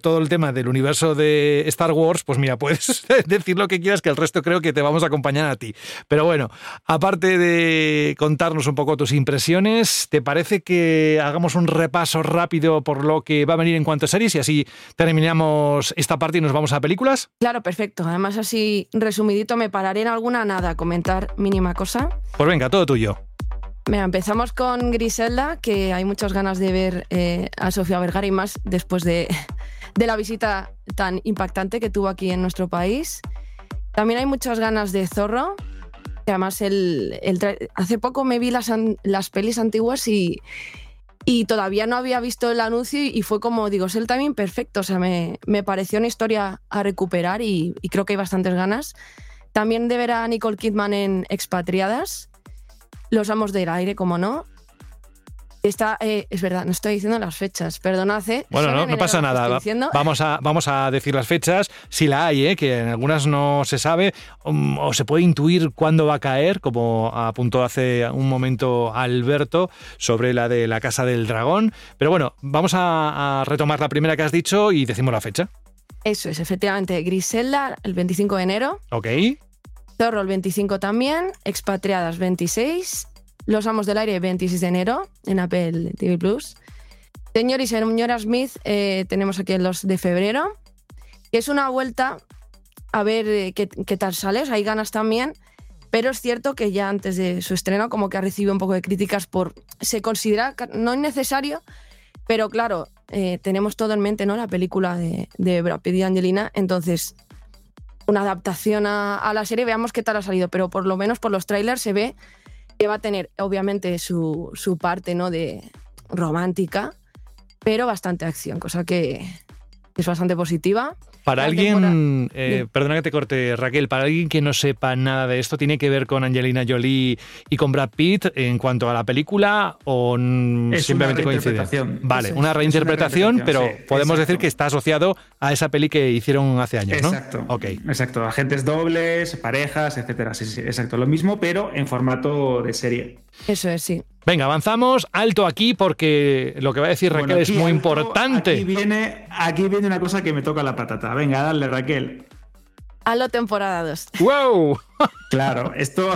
todo el tema del universo de Star Wars, pues mira, puedes decir lo que quieras, que el resto creo que te vamos a acompañar a ti. Pero bueno, aparte de contarnos un poco tus impresiones, ¿te parece que hagamos un repaso rápido por lo que va a venir en cuanto a series y así terminamos esta parte y nos vamos a películas? Claro, perfecto. Además, así resumidito, me pararé en alguna nada a comentar mínima cosa. Pues venga, todo tuyo. Mira, empezamos con Griselda, que hay muchas ganas de ver eh, a Sofía Vergara y más después de, de la visita tan impactante que tuvo aquí en nuestro país. También hay muchas ganas de Zorro, que además el, hace poco me vi las, las pelis antiguas y, y todavía no había visto el anuncio y, fue como, digo, es el timing perfecto. O sea, me, me pareció una historia a recuperar y, y creo que hay bastantes ganas. También de ver a Nicole Kidman en Expatriadas. Los Amos del Aire, como no. Está, eh, es verdad, no estoy diciendo las fechas, perdonad. ¿eh? Bueno, no, no pasa nada. Vamos a, vamos a decir las fechas, si la hay, ¿eh? que en algunas no se sabe, um, o se puede intuir cuándo va a caer, como apuntó hace un momento Alberto sobre la de la Casa del Dragón. Pero bueno, vamos a, a retomar la primera que has dicho y decimos la fecha. Eso es, efectivamente. Griselda, el 25 de enero. ¿Ok? Zorro, el 25 también. Expatriadas, 26. Los Amos del Aire, 26 de enero, en Apple TV Plus. Señor y señora Smith, eh, tenemos aquí el 2 de febrero. Es una vuelta a ver eh, qué, tal sale. O sea, hay ganas también. Pero es cierto que ya antes de su estreno, como que ha recibido un poco de críticas por. Se considera no innecesario, pero claro, eh, tenemos todo en mente, ¿no? La película de, de Brad Pitt y Angelina. Entonces, una adaptación a, a la serie, veamos qué tal ha salido, pero por lo menos por los trailers se ve va a tener obviamente su, su parte ¿no? de romántica, pero bastante acción, cosa que es bastante positiva. Para alguien, eh, perdona que te corte Raquel, para alguien que no sepa nada de esto, ¿tiene que ver con Angelina Jolie y con Brad Pitt en cuanto a la película o Es simplemente una coincide? reinterpretación. Vale, es, una es una reinterpretación, pero sí, podemos decir que está asociado a esa peli que hicieron hace años, ¿no? Exacto. Ok. Exacto. Agentes dobles, parejas, etcétera. Sí, sí, exacto. Lo mismo, pero en formato de serie. Eso es, sí. Venga, avanzamos, alto aquí porque lo que va a decir Raquel Bueno, es muy importante. Aquí viene, aquí viene una cosa que me toca la patata. Venga, dale, Raquel. Halo temporada 2. ¡Wow! Claro, esto,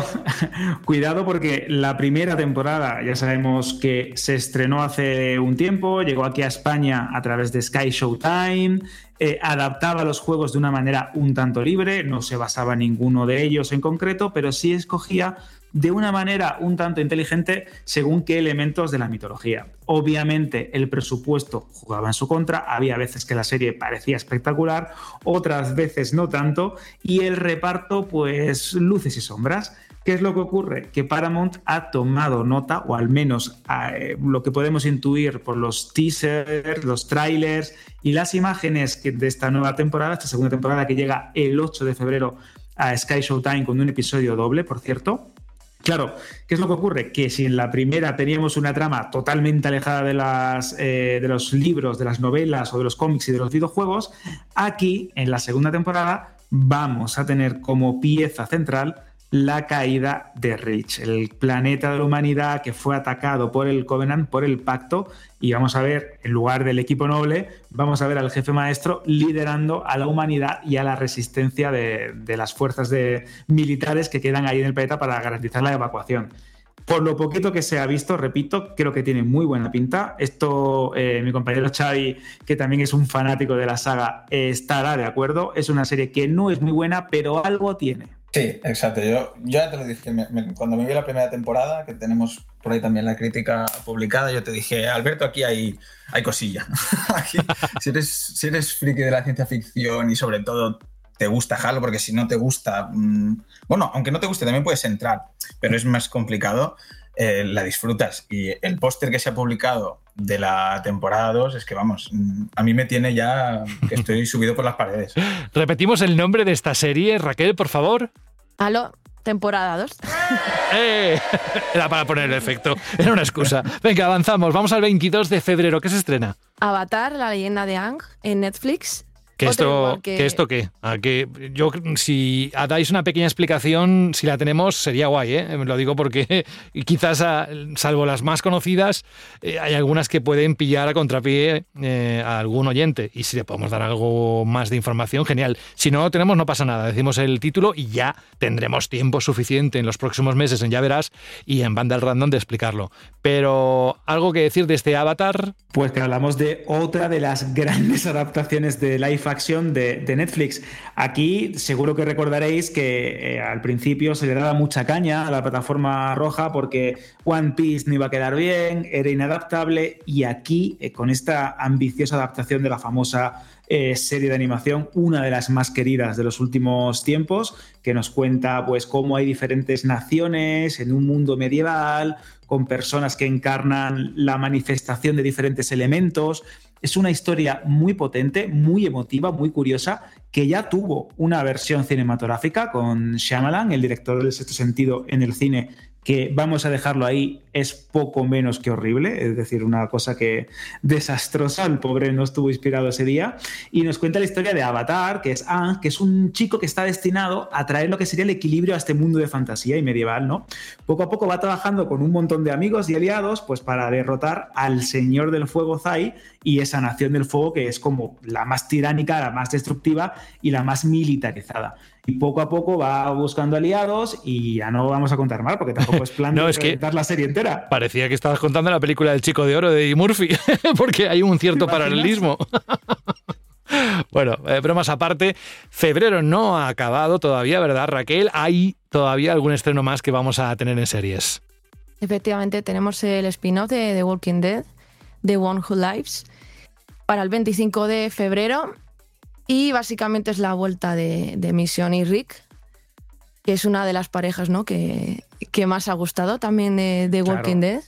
cuidado porque la primera temporada ya sabemos que se estrenó hace un tiempo, llegó aquí a España a través de Sky Showtime, eh, adaptaba los juegos de una manera un tanto libre, no se basaba en ninguno de ellos en concreto, pero sí escogía de una manera un tanto inteligente según qué elementos de la mitología. Obviamente el presupuesto jugaba en su contra, había veces que la serie parecía espectacular, otras veces no tanto, y el reparto pues luces y sombras. ¿Qué es lo que ocurre? Que Paramount ha tomado nota, o al menos eh, lo que podemos intuir por los teasers, los trailers y las imágenes de esta nueva temporada, esta segunda temporada que llega el 8 de febrero a Sky Showtime con un episodio doble, por cierto. Claro, ¿qué es lo que ocurre? Que si en la primera teníamos una trama totalmente alejada de, las, eh, de los libros, de las novelas o de los cómics y de los videojuegos, aquí en la segunda temporada vamos a tener como pieza central la caída de Reach, el planeta de la humanidad que fue atacado por el Covenant, por el pacto, y vamos a ver, en lugar del equipo noble, vamos a ver al jefe maestro liderando a la humanidad y a la resistencia de, las fuerzas de, militares que quedan ahí en el planeta para garantizar la evacuación. Por lo poquito que se ha visto, repito, creo que tiene muy buena pinta. Esto, eh, mi compañero Xavi, que también es un fanático de la saga, estará de acuerdo. Es una serie que no es muy buena, pero algo tiene. Sí, exacto. Yo, yo ya te lo dije cuando me vi la primera temporada, que tenemos por ahí también la crítica publicada, yo te dije, Alberto, aquí hay, hay cosilla. Si, eres, si eres friki de la ciencia ficción y sobre todo te gusta Halo, porque si no te gusta, mm, bueno, aunque no te guste también puedes entrar, pero es más complicado, eh, la disfrutas. Y el póster que se ha publicado de la temporada 2 es que, vamos, mm, a mí me tiene ya que estoy subido por las paredes. Repetimos el nombre de esta serie, Raquel, por favor. Halo temporada 2. ¡Eh! Era para poner el efecto, era una excusa. Venga, avanzamos, vamos al 22 de febrero, ¿qué se estrena? Avatar, la leyenda de Ang en Netflix. ¿Que esto, que- que esto qué? ¿A que yo, si dais una pequeña explicación, si la tenemos, sería guay, ¿eh? Lo digo porque quizás, a- salvo las más conocidas, eh, hay algunas que pueden pillar a contrapié eh, a algún oyente. Y si le podemos dar algo más de información, genial. Si no lo tenemos, no pasa nada. Decimos el título y ya tendremos tiempo suficiente en los próximos meses en Ya Verás y en Banda al Random de explicarlo. Pero, ¿algo que decir de este avatar? Pues que hablamos de otra de las grandes adaptaciones de live de, Netflix. Aquí seguro que recordaréis que eh, al principio se le daba mucha caña a la plataforma roja porque One Piece no iba a quedar bien, era inadaptable y aquí, eh, con esta ambiciosa adaptación de la famosa eh, serie de animación, una de las más queridas de los últimos tiempos, que nos cuenta pues cómo hay diferentes naciones en un mundo medieval, con personas que encarnan la manifestación de diferentes elementos. Es una historia muy potente, muy emotiva, muy curiosa, que ya tuvo una versión cinematográfica con Shyamalan, el director del sexto sentido en el cine, que vamos a dejarlo ahí, es poco menos que horrible, es decir, una cosa que desastrosa, el pobre no estuvo inspirado ese día, y nos cuenta la historia de Avatar, que es Ang, que es un chico que está destinado a traer lo que sería el equilibrio a este mundo de fantasía y medieval, ¿no? Poco a poco va trabajando con un montón de amigos y aliados, pues para derrotar al Señor del Fuego Zai y esa Nación del Fuego que es como la más tiránica, la más destructiva y la más militarizada y poco a poco va buscando aliados y ya no vamos a contar más porque tampoco es plan no, de es que la serie entera. Parecía que estabas contando la película del chico de oro de Eddie Murphy porque hay un cierto paralelismo. bueno, eh, bromas aparte, febrero no ha acabado todavía, ¿verdad Raquel? Hay todavía algún estreno más que vamos a tener en series. Efectivamente, tenemos el spin-off de The Walking Dead, The One Who Lives, para el 25 de febrero y básicamente es la vuelta de, de y Rick, que es una de las parejas ¿no? que, que más ha gustado también de, Walking Dead.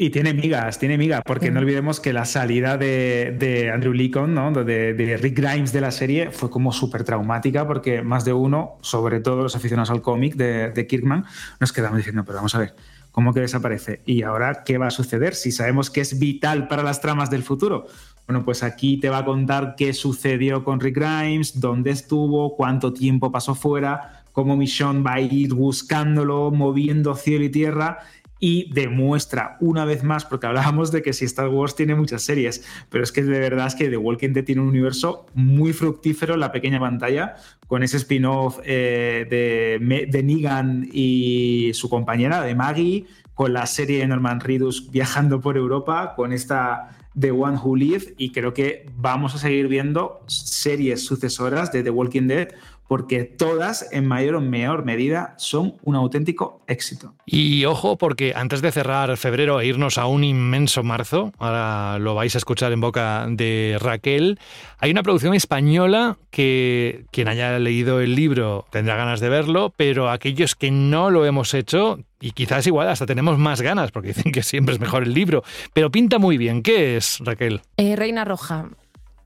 Y tiene migas, tiene migas, porque no olvidemos que la salida de, Andrew Lincoln, ¿no? de, de, Rick Grimes de la serie, fue como súper traumática, porque más de uno, sobre todo los aficionados al cómic de, Kirkman, nos quedamos diciendo, pero vamos a ver, ¿cómo que desaparece? ¿Y ahora qué va a suceder si sabemos que es vital para las tramas del futuro? Bueno, pues aquí te va a contar qué sucedió con Rick Grimes, dónde estuvo, cuánto tiempo pasó fuera, cómo Michonne va a ir buscándolo, moviendo cielo y tierra y demuestra una vez más, porque hablábamos de que si Star Wars tiene muchas series, pero es que de verdad es que The Walking Dead tiene un universo muy fructífero en la pequeña pantalla, con ese spin-off eh, de, de Negan y su compañera, de Maggie, con la serie de Norman Reedus viajando por Europa, con esta The One Who Live y creo que vamos a seguir viendo series sucesoras de The Walking Dead porque todas, en mayor o menor medida, son un auténtico éxito. Y ojo, porque antes de cerrar febrero e irnos a un inmenso marzo, ahora lo vais a escuchar en boca de Raquel, hay una producción española que quien haya leído el libro tendrá ganas de verlo, pero aquellos que no lo hemos hecho, y quizás igual hasta tenemos más ganas, porque dicen que siempre es mejor el libro, pero pinta muy bien. ¿Qué es, Raquel? Eh, Reina Roja,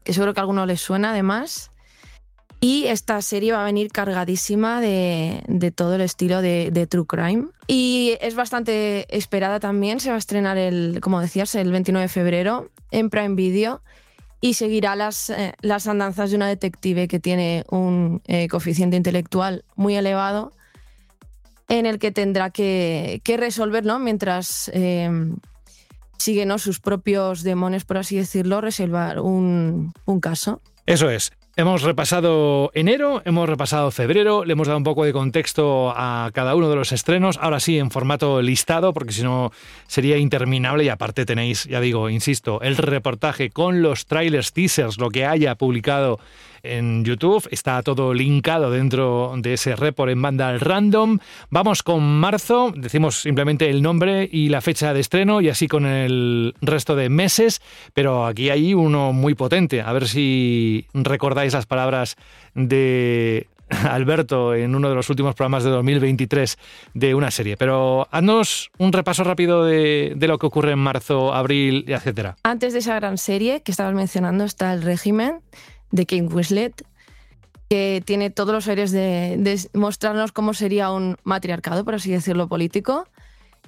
que seguro que a alguno les suena además. Y esta serie va a venir cargadísima de, todo el estilo de, True Crime. Y es bastante esperada también. Se va a estrenar, el, como decías, el 29 de febrero en Prime Video y seguirá las, eh, las andanzas de una detective que tiene un eh, coeficiente intelectual muy elevado en el que tendrá que, resolver, mientras eh, sigue sus propios demonios, por así decirlo, resolver un caso. Eso es. Hemos repasado enero, hemos repasado febrero, le hemos dado un poco de contexto a cada uno de los estrenos, ahora sí en formato listado, porque si no sería interminable y aparte tenéis, ya digo, insisto, el reportaje con los trailers, teasers, lo que haya publicado en YouTube. Está todo linkado dentro de ese report en banda random. Vamos con marzo, decimos simplemente el nombre y la fecha de estreno y así con el resto de meses, pero aquí hay uno muy potente. A ver si recordáis las palabras de Alberto en uno de los últimos programas de 2023 de una serie. Pero haznos un repaso rápido de, de, lo que ocurre en marzo, abril, etcétera. Antes de esa gran serie que estabas mencionando está El régimen, de King Winslet, que tiene todos los aires de, mostrarnos cómo sería un matriarcado, por así decirlo, político.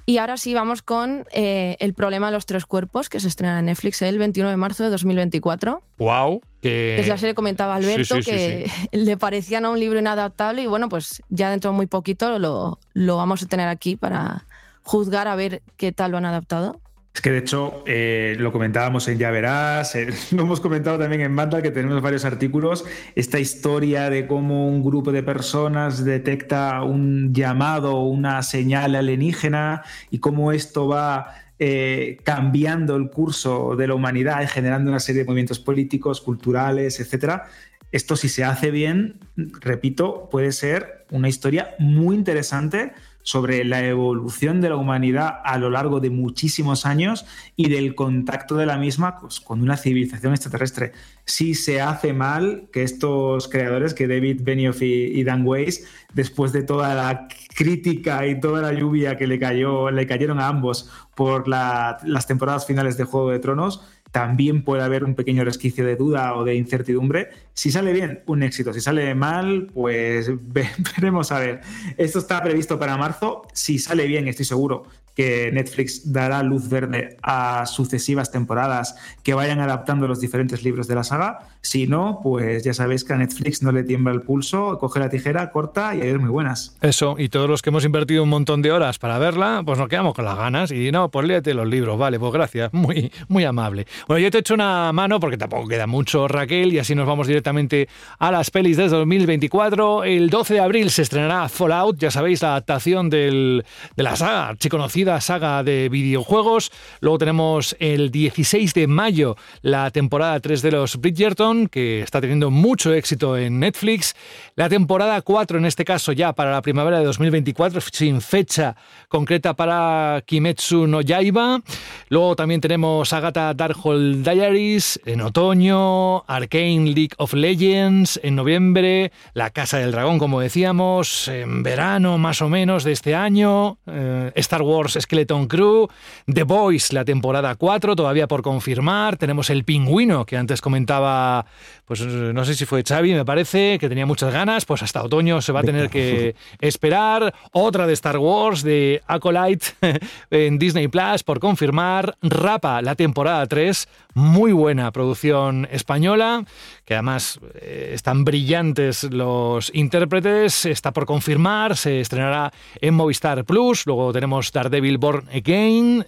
Y ahora sí vamos con eh, El problema de los tres cuerpos, que se estrena en Netflix el 21 de marzo de 2024. ¡Wow! Que... Es la serie comentaba Alberto, que le parecía un libro inadaptable y bueno, pues ya dentro de muy poquito lo, lo vamos a tener aquí para juzgar a ver qué tal lo han adaptado. Es que de hecho eh, lo comentábamos en Ya Verás, eh, lo hemos comentado también en Banda, que tenemos varios artículos, esta historia de cómo un grupo de personas detecta un llamado, una señal alienígena y cómo esto va eh, cambiando el curso de la humanidad y generando una serie de movimientos políticos, culturales, etcétera. esto si se hace bien, repito, puede ser una historia muy interesante sobre la evolución de la humanidad a lo largo de muchísimos años y del contacto de la misma pues, con una civilización extraterrestre. Si se hace mal que estos creadores, que David Benioff y, Dan Weiss, después de toda la crítica y toda la lluvia que le, cayó, le cayeron a ambos por las temporadas finales de Juego de Tronos, también puede haber un pequeño resquicio de duda o de incertidumbre. Si sale bien, un éxito. Si sale mal, pues veremos a ver. Esto está previsto para marzo. Si sale bien, estoy seguro que Netflix dará luz verde a sucesivas temporadas que vayan adaptando los diferentes libros de la saga. Si no, pues ya sabéis que a Netflix no le tiembla el pulso, coge la tijera, corta y hay muy buenas. Eso, y todos los que hemos invertido un montón de horas para verla, pues nos quedamos con las ganas y no, pues léete los libros, vale, pues gracias, muy, muy amable. Bueno, yo te echo una mano porque tampoco queda mucho, Raquel, y así nos vamos directamente a las pelis de 2024. El 12 de abril se estrenará Fallout, ya sabéis, la adaptación de la saga archiconocida saga de videojuegos. Luego tenemos el 16 de mayo la temporada 3 de los Bridgerton, que está teniendo mucho éxito en Netflix. La temporada 4, en este caso ya para la primavera de 2024, sin fecha concreta para Kimetsu no Yaiba. Luego también tenemos Agatha Darkhold Diaries en otoño, Arcane League of Legends en noviembre, La Casa del Dragón, como decíamos, en verano más o menos de este año, eh, Star Wars Skeleton Crew, The Boys, la temporada 4, todavía por confirmar. Tenemos El Pingüino, que antes comentaba, pues no sé si fue Xavi, me parece, que tenía muchas ganas. Pues hasta otoño se va a tener que esperar. Otra de Star Wars, de Acolyte, en Disney Plus, por confirmar. Rapa, la temporada 3, muy buena producción española, que además eh, están brillantes los intérpretes. Está por confirmar, se estrenará en Movistar Plus. Luego tenemos Daredevil Billboard Again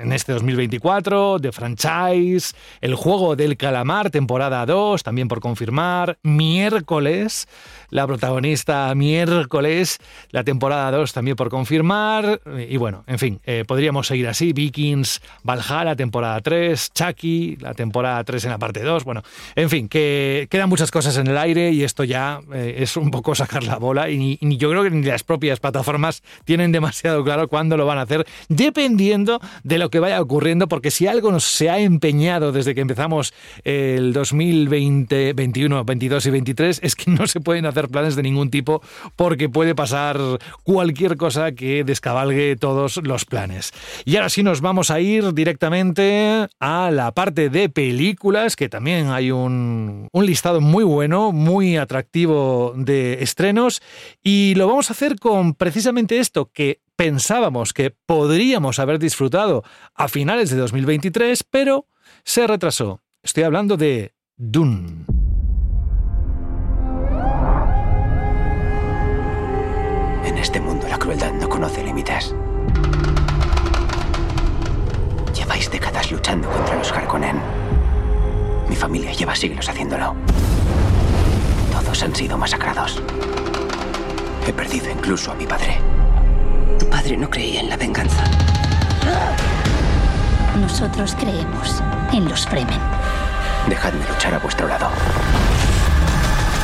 en este 2024, The Franchise, el juego del calamar, temporada 2, también por confirmar, miércoles, la protagonista miércoles, la temporada 2 también por confirmar, y bueno, en fin, eh, podríamos seguir así, Vikings, Valhalla, temporada 3, Chucky, la temporada 3 en la parte 2, bueno, en fin, que quedan muchas cosas en el aire y esto ya eh, es un poco sacar la bola y, yo creo que ni las propias plataformas tienen demasiado claro cuándo lo van a hacer, dependiendo de lo que vaya ocurriendo, porque si algo nos se ha empeñado desde que empezamos el 2020, 21, 22 y 23, es que no se pueden hacer planes de ningún tipo porque puede pasar cualquier cosa que descabalgue todos los planes. Y ahora sí nos vamos a ir directamente a la parte de películas, que también hay un, un listado muy bueno, muy atractivo de estrenos, y lo vamos a hacer con precisamente esto, que pensábamos que podríamos haber disfrutado a finales de 2023, pero se retrasó. Estoy hablando de Dune. Conoce límites. Lleváis décadas luchando contra los Harkonnen. Mi familia lleva siglos haciéndolo. Todos han sido masacrados. He perdido incluso a mi padre. Tu padre no creía en la venganza. Nosotros creemos en los Fremen. Dejadme luchar a vuestro lado.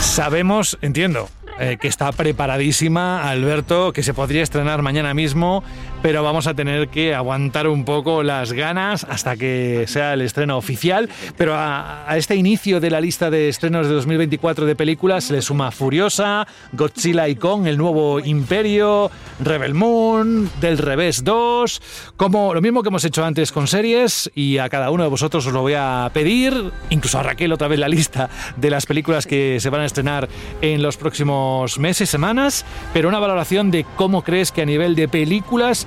Sabemos, entiendo, eh, que está preparadísima, Alberto, que se podría estrenar mañana mismo, pero vamos a tener que aguantar un poco las ganas hasta que sea el estreno oficial. Pero a, este inicio de la lista de estrenos de 2024 de películas se le suma Furiosa, Godzilla y Kong, El Nuevo Imperio, Rebel Moon, Del Revés 2, como lo mismo que hemos hecho antes con series, y a cada uno de vosotros os lo voy a pedir, incluso a Raquel otra vez la lista de las películas que se van a estrenar en los próximos meses, semanas, pero una valoración de cómo crees que a nivel de películas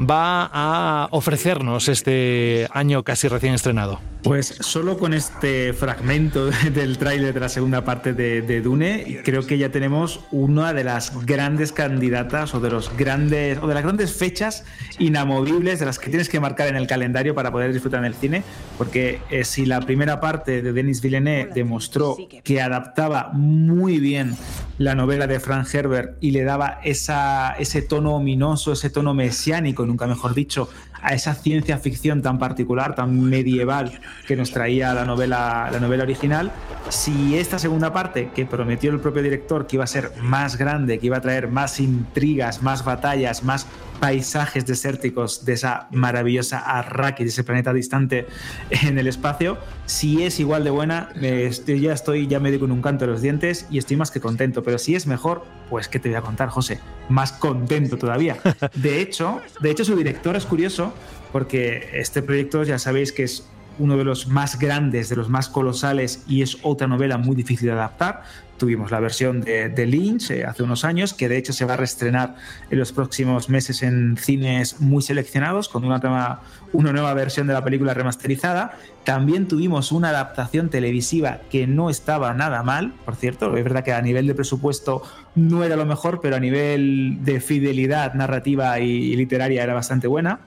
va a ofrecernos este año casi recién estrenado. Pues solo con este fragmento del tráiler de la segunda parte de, Dune, creo que ya tenemos una de las grandes candidatas o de los grandes o de las grandes fechas inamovibles de las que tienes que marcar en el calendario para poder disfrutar en el cine, porque eh, si la primera parte de Denis Villeneuve demostró que adaptaba muy bien la novela de Frank Herbert y le daba esa, ese tono ominoso, ese tono mesiánico, nunca mejor dicho, a esa ciencia ficción tan particular, tan medieval que nos traía la novela, la novela original, si esta segunda parte, que prometió el propio director que iba a ser más grande, que iba a traer más intrigas, más batallas, más paisajes desérticos de esa maravillosa Arrakis, de ese planeta distante en el espacio, si es igual de buena, estoy, ya estoy, ya me digo con un canto de los dientes y estoy más que contento. Pero si es mejor, pues ¿qué te voy a contar, José? Más contento todavía. De hecho, de hecho su director es curioso porque este proyecto ya sabéis que es uno de los más grandes, de los más colosales y es otra novela muy difícil de adaptar. Tuvimos la versión de, Lynch eh, hace unos años, que de hecho se va a reestrenar en los próximos meses en cines muy seleccionados, con una, una nueva versión de la película remasterizada. También tuvimos una adaptación televisiva que no estaba nada mal, por cierto. Es verdad que a nivel de presupuesto no era lo mejor, pero a nivel de fidelidad narrativa y literaria era bastante buena.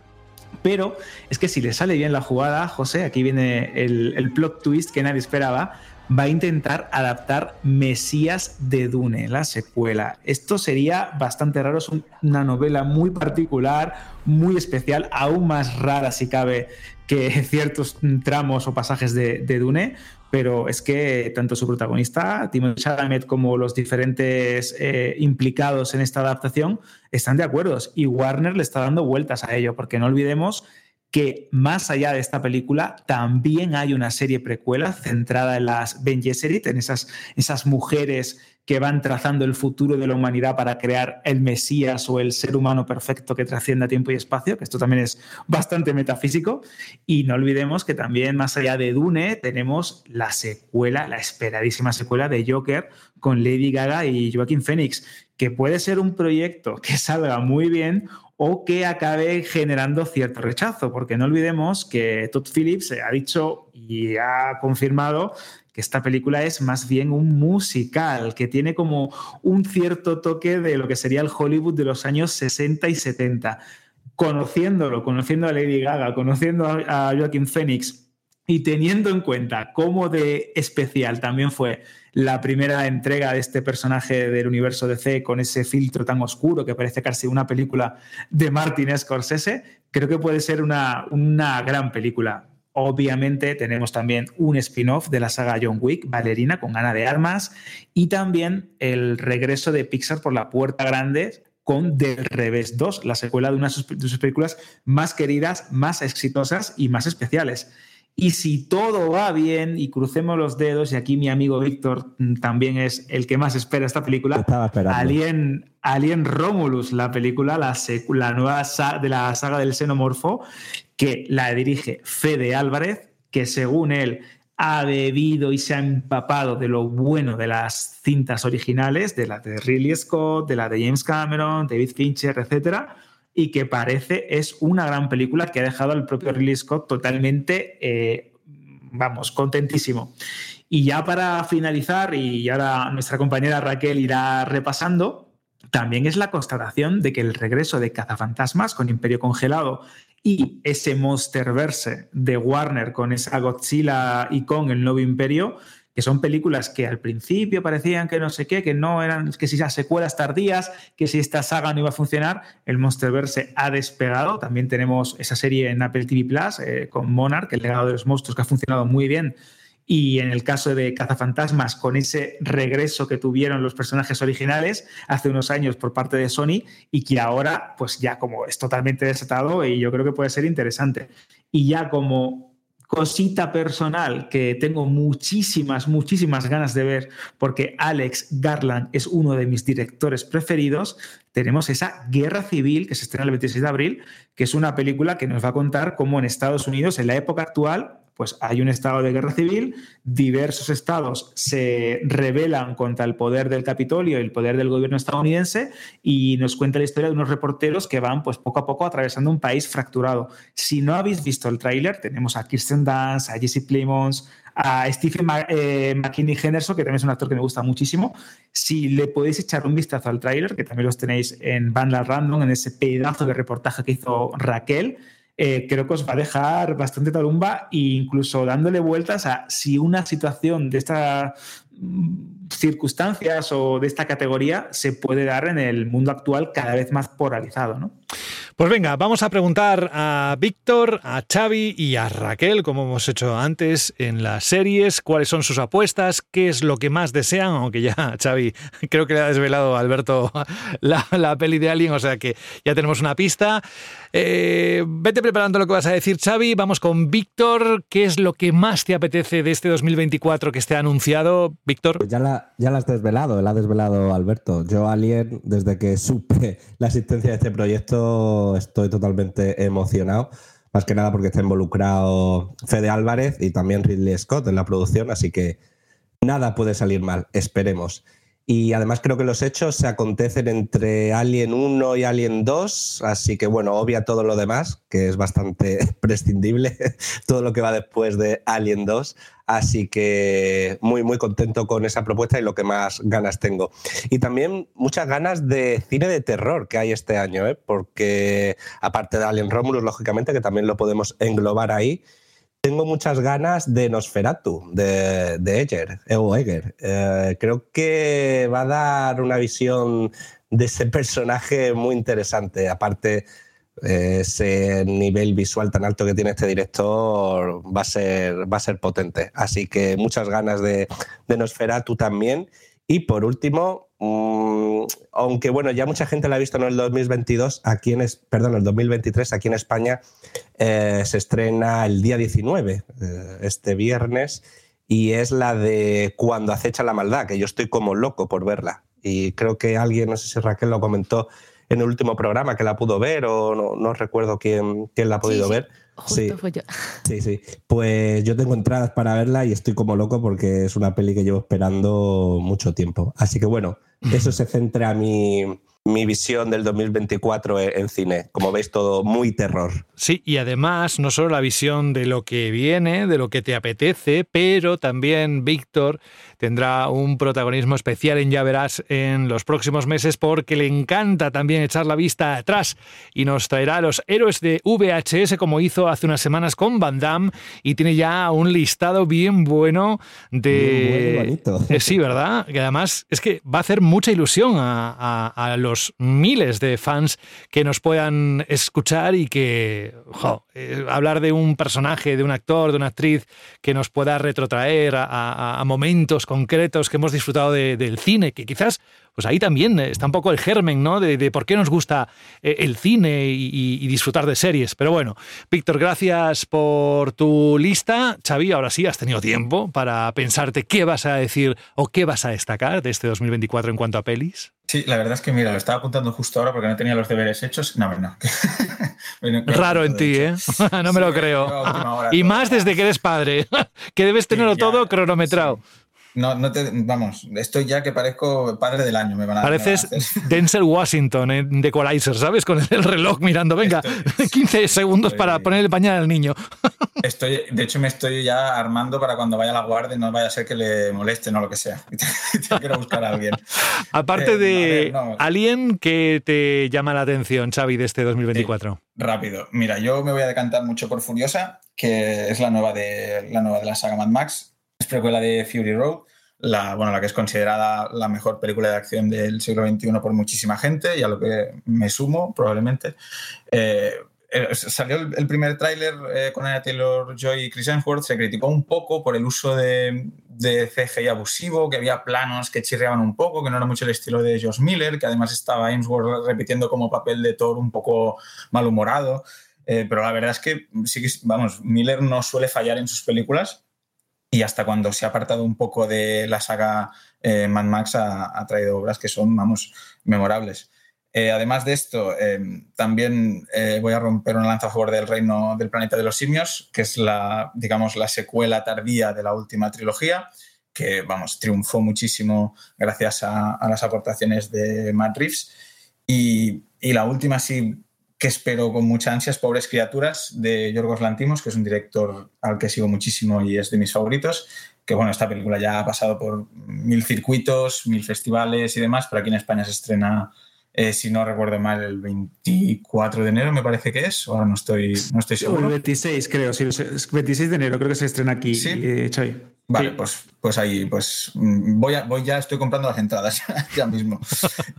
Pero es que si le sale bien la jugada, José, aquí viene el, plot twist que nadie esperaba, va a intentar adaptar Mesías de Dune, la secuela. Esto sería bastante raro, es una novela muy particular, muy especial, aún más rara si cabe que ciertos tramos o pasajes de, Dune, pero es que tanto su protagonista, Timothée Chalamet, como los diferentes eh, implicados en esta adaptación están de acuerdo y Warner le está dando vueltas a ello, porque no olvidemos que más allá de esta película también hay una serie precuela centrada en las Ben Gesserit, en esas, esas mujeres que van trazando el futuro de la humanidad para crear el Mesías o el ser humano perfecto que trascienda tiempo y espacio, que esto también es bastante metafísico. Y no olvidemos que también más allá de Dune tenemos la secuela, la esperadísima secuela de Joker con Lady Gaga y Joaquin Phoenix, que puede ser un proyecto que salga muy bien o que acabe generando cierto rechazo, porque no olvidemos que Todd Phillips ha dicho y ha confirmado que esta película es más bien un musical, que tiene como un cierto toque de lo que sería el Hollywood de los años 60 y 70. Conociéndolo, conociendo a Lady Gaga, conociendo a Joaquin Phoenix y teniendo en cuenta cómo de especial también fue la primera entrega de este personaje del universo DC con ese filtro tan oscuro que parece casi una película de Martin Scorsese, creo que puede ser una, una gran película. Obviamente tenemos también un spin-off de la saga John Wick, Valerina, con Ana de Armas, y también el regreso de Pixar por la puerta grande con Del Revés 2, la secuela de una de sus películas más queridas, más exitosas y más especiales. Y si todo va bien y crucemos los dedos, y aquí mi amigo Víctor también es el que más espera esta película, Alien, Alien Romulus, la película, la, la nueva de la saga del xenomorfo, que la dirige Fede Álvarez, que según él ha bebido y se ha empapado de lo bueno de las cintas originales, de la de Ridley Scott, de la de James Cameron, David Fincher, etcétera, y que parece es una gran película que ha dejado al propio Ridley Scott totalmente, eh, vamos, contentísimo. Y ya para finalizar, y ahora nuestra compañera Raquel irá repasando, también es la constatación de que el regreso de Cazafantasmas con Imperio Congelado y ese Monsterverse de Warner con esa Godzilla y con el nuevo Imperio, que son películas que al principio parecían que no sé qué, que no eran, que si las secuelas tardías, que si esta saga no iba a funcionar, el Monsterverse ha despegado. También tenemos esa serie en Apple TV Plus eh, con Monarch, el legado de los monstruos, que ha funcionado muy bien y en el caso de Cazafantasmas, con ese regreso que tuvieron los personajes originales hace unos años por parte de Sony y que ahora, pues ya como es totalmente desatado y yo creo que puede ser interesante. Y ya como cosita personal que tengo muchísimas, muchísimas ganas de ver porque Alex Garland es uno de mis directores preferidos, tenemos esa Guerra Civil que se estrena el 26 de abril, que es una película que nos va a contar cómo en Estados Unidos, en la época actual, pues hay un estado de guerra civil, diversos estados se rebelan contra el poder del Capitolio y el poder del gobierno estadounidense y nos cuenta la historia de unos reporteros que van pues poco a poco atravesando un país fracturado. Si no habéis visto el tráiler, tenemos a Kirsten Dunst, a Jesse Plemons, a Stephen eh, McKinney Henderson, que también es un actor que me gusta muchísimo. Si le podéis echar un vistazo al tráiler, que también los tenéis en Banda Random, en ese pedazo de reportaje que hizo Raquel, eh, creo que os va a dejar bastante tarumba e incluso dándole vueltas a si una situación de estas mm, circunstancias o de esta categoría se puede dar en el mundo actual cada vez más polarizado. ¿no? Pues venga, vamos a preguntar a Víctor, a Xavi y a Raquel, como hemos hecho antes en las series, cuáles son sus apuestas, qué es lo que más desean, aunque ya Xavi creo que le ha desvelado a Alberto la, la peli de Alien, o sea que ya tenemos una pista. Eh, vete preparando lo que vas a decir, Xavi. Vamos con Víctor. ¿Qué es lo que más te apetece de este 2024 que esté anunciado, Víctor? Pues ya la, ya la has desvelado, la ha desvelado Alberto. Yo, Alien, desde que supe la existencia de este proyecto, estoy totalmente emocionado. Más que nada porque está involucrado Fede Álvarez y también Ridley Scott en la producción, así que nada puede salir mal, esperemos. Y además creo que los hechos se acontecen entre Alien 1 y Alien 2, así que bueno, obvia todo lo demás, que es bastante prescindible, todo lo que va después de Alien 2, así que muy muy contento con esa propuesta y lo que más ganas tengo. Y también muchas ganas de cine de terror que hay este año, ¿eh? porque aparte de Alien Romulus, lógicamente, que también lo podemos englobar ahí, tengo muchas ganas de Nosferatu, de, de Eger, Evo Eger. Eh, creo que va a dar una visión de ese personaje muy interesante. Aparte, ese nivel visual tan alto que tiene este director va a ser, va a ser potente. Así que muchas ganas de, de Nosferatu también. Y por último, mm, aunque bueno, ya mucha gente la ha visto en el 2022, aquí en, perdón, el 2023, aquí en España eh, se estrena el día 19, eh, este viernes, y es la de Cuando acecha la maldad, que yo estoy como loco por verla. Y creo que alguien, no sé si Raquel lo comentó en el último programa, que la pudo ver, o no, no recuerdo quién, quién, la ha podido sí, ver. Justo sí. fue yo. Sí, sí. Pues yo tengo entradas para verla y estoy como loco porque es una peli que llevo esperando mucho tiempo. Así que bueno, eso se centra a mi, mi visión del 2024 en, en cine. Como veis, todo muy terror. Sí, y además no solo la visión de lo que viene, de lo que te apetece, pero también Víctor tendrá un protagonismo especial en Ya Verás en los próximos meses porque le encanta también echar la vista atrás y nos traerá a los héroes de VHS como hizo hace unas semanas con Van Damme y tiene ya un listado bien bueno de... Bueno, Eh, sí, ¿verdad? Que además es que va a hacer mucha ilusión a, a, a los miles de fans que nos puedan escuchar y que jo, eh, hablar de un personaje, de un actor, de una actriz que nos pueda retrotraer a, a, a momentos concretos que hemos disfrutado de, del cine, que quizás pues ahí también está un poco el germen, ¿no? De, de por qué nos gusta eh, el cine y, disfrutar de series. Pero bueno, Víctor, gracias por tu lista. Xavi, ahora sí has tenido tiempo para pensarte qué vas a decir o qué vas a destacar de este 2024 en cuanto a pelis. Sí, la verdad es que mira, lo estaba apuntando justo ahora porque no tenía los deberes hechos. No, no. bueno, Raro en ti, ¿eh? no me sí, lo creo. y más desde que eres padre, que debes tenerlo sí, ya, todo cronometrado. Sí. No, no te, vamos, estoy ya que parezco padre del año. Me van a, Pareces me van a Denzel Washington en The Equalizer, ¿sabes? Con el reloj mirando, venga, estoy, 15 segundos estoy, para poner el pañal al niño. Estoy, de hecho, me estoy ya armando para cuando vaya a la guardia, no vaya a ser que le molesten o lo que sea. Quiero buscar a alguien. Aparte eh, de ver, no. Alien, ¿qué te llama la atención, Xavi, de este 2024? Sí, rápido. Mira, yo me voy a decantar mucho por Furiosa, que es la nueva de la, nueva de la saga Mad Max es precuela de Fury Road, la, bueno, la que es considerada la mejor película de acción del siglo XXI por muchísima gente, y a lo que me sumo probablemente. Eh, salió el, primer tráiler eh, con Anya Taylor-Joy y Chris Hemsworth, se criticó un poco por el uso de, de, CGI abusivo, que había planos que chirriaban un poco, que no era mucho el estilo de Josh Miller, que además estaba Hemsworth repitiendo como papel de Thor un poco malhumorado. Eh, pero la verdad es que sí que, vamos, Miller no suele fallar en sus películas y hasta cuando se ha apartado un poco de la saga eh, Mad Max ha, traído obras que son, vamos, memorables. Eh, además de esto, eh, también voy a romper una lanza a favor del Reino del Planeta de los Simios, que es la, digamos, la secuela tardía de la última trilogía, que, vamos, triunfó muchísimo gracias a, a las aportaciones de Matt Reeves. Y, y la última, sí, que espero con mucha ansias, Pobres Criaturas, de Yorgos Lantimos, que es un director al que sigo muchísimo y es de mis favoritos. Que bueno, esta película ya ha pasado por mil circuitos, mil festivales y demás, pero aquí en España se estrena, eh, si no recuerdo mal, el 24 de enero, me parece que es. Ahora no estoy, no estoy seguro. El 26, creo, sí, el 26 de enero creo que se estrena aquí, ¿Sí? eh, Chay. Vale, pues, pues ahí, pues mm, voy, a, voy ya, estoy comprando las entradas ya mismo.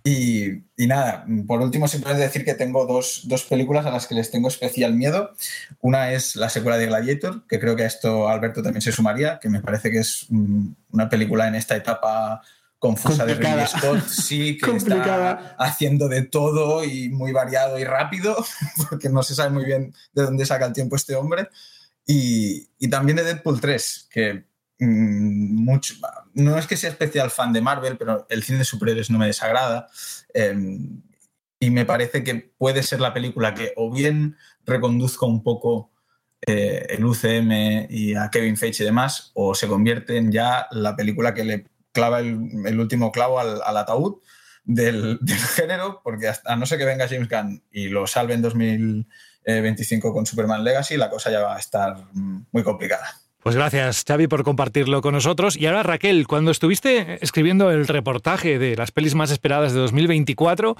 Y, y, nada, por último, simplemente decir que tengo dos, dos, películas a las que les tengo especial miedo. Una es la secuela de Gladiator, que creo que a esto Alberto también se sumaría, que me parece que es mm, una película en esta etapa confusa de Ridley Scott, sí, que está haciendo de todo y muy variado y rápido, porque no se sabe muy bien de dónde saca el tiempo este hombre. Y, y también de Deadpool 3, que mucho, no es que sea especial fan de Marvel, pero el cine de superhéroes no me desagrada. Eh, y me parece que puede ser la película que o bien reconduzca un poco eh, el UCM y a Kevin Feige y demás, o se convierte en ya la película que le clava el, último clavo al, ataúd del, del, género, porque hasta, a no ser que venga James Gunn y lo salve en 2025 con Superman Legacy, la cosa ya va a estar muy complicada. Pues gracias, Xavi, por compartirlo con nosotros. Y ahora, Raquel, cuando estuviste escribiendo el reportaje de las pelis más esperadas de 2024,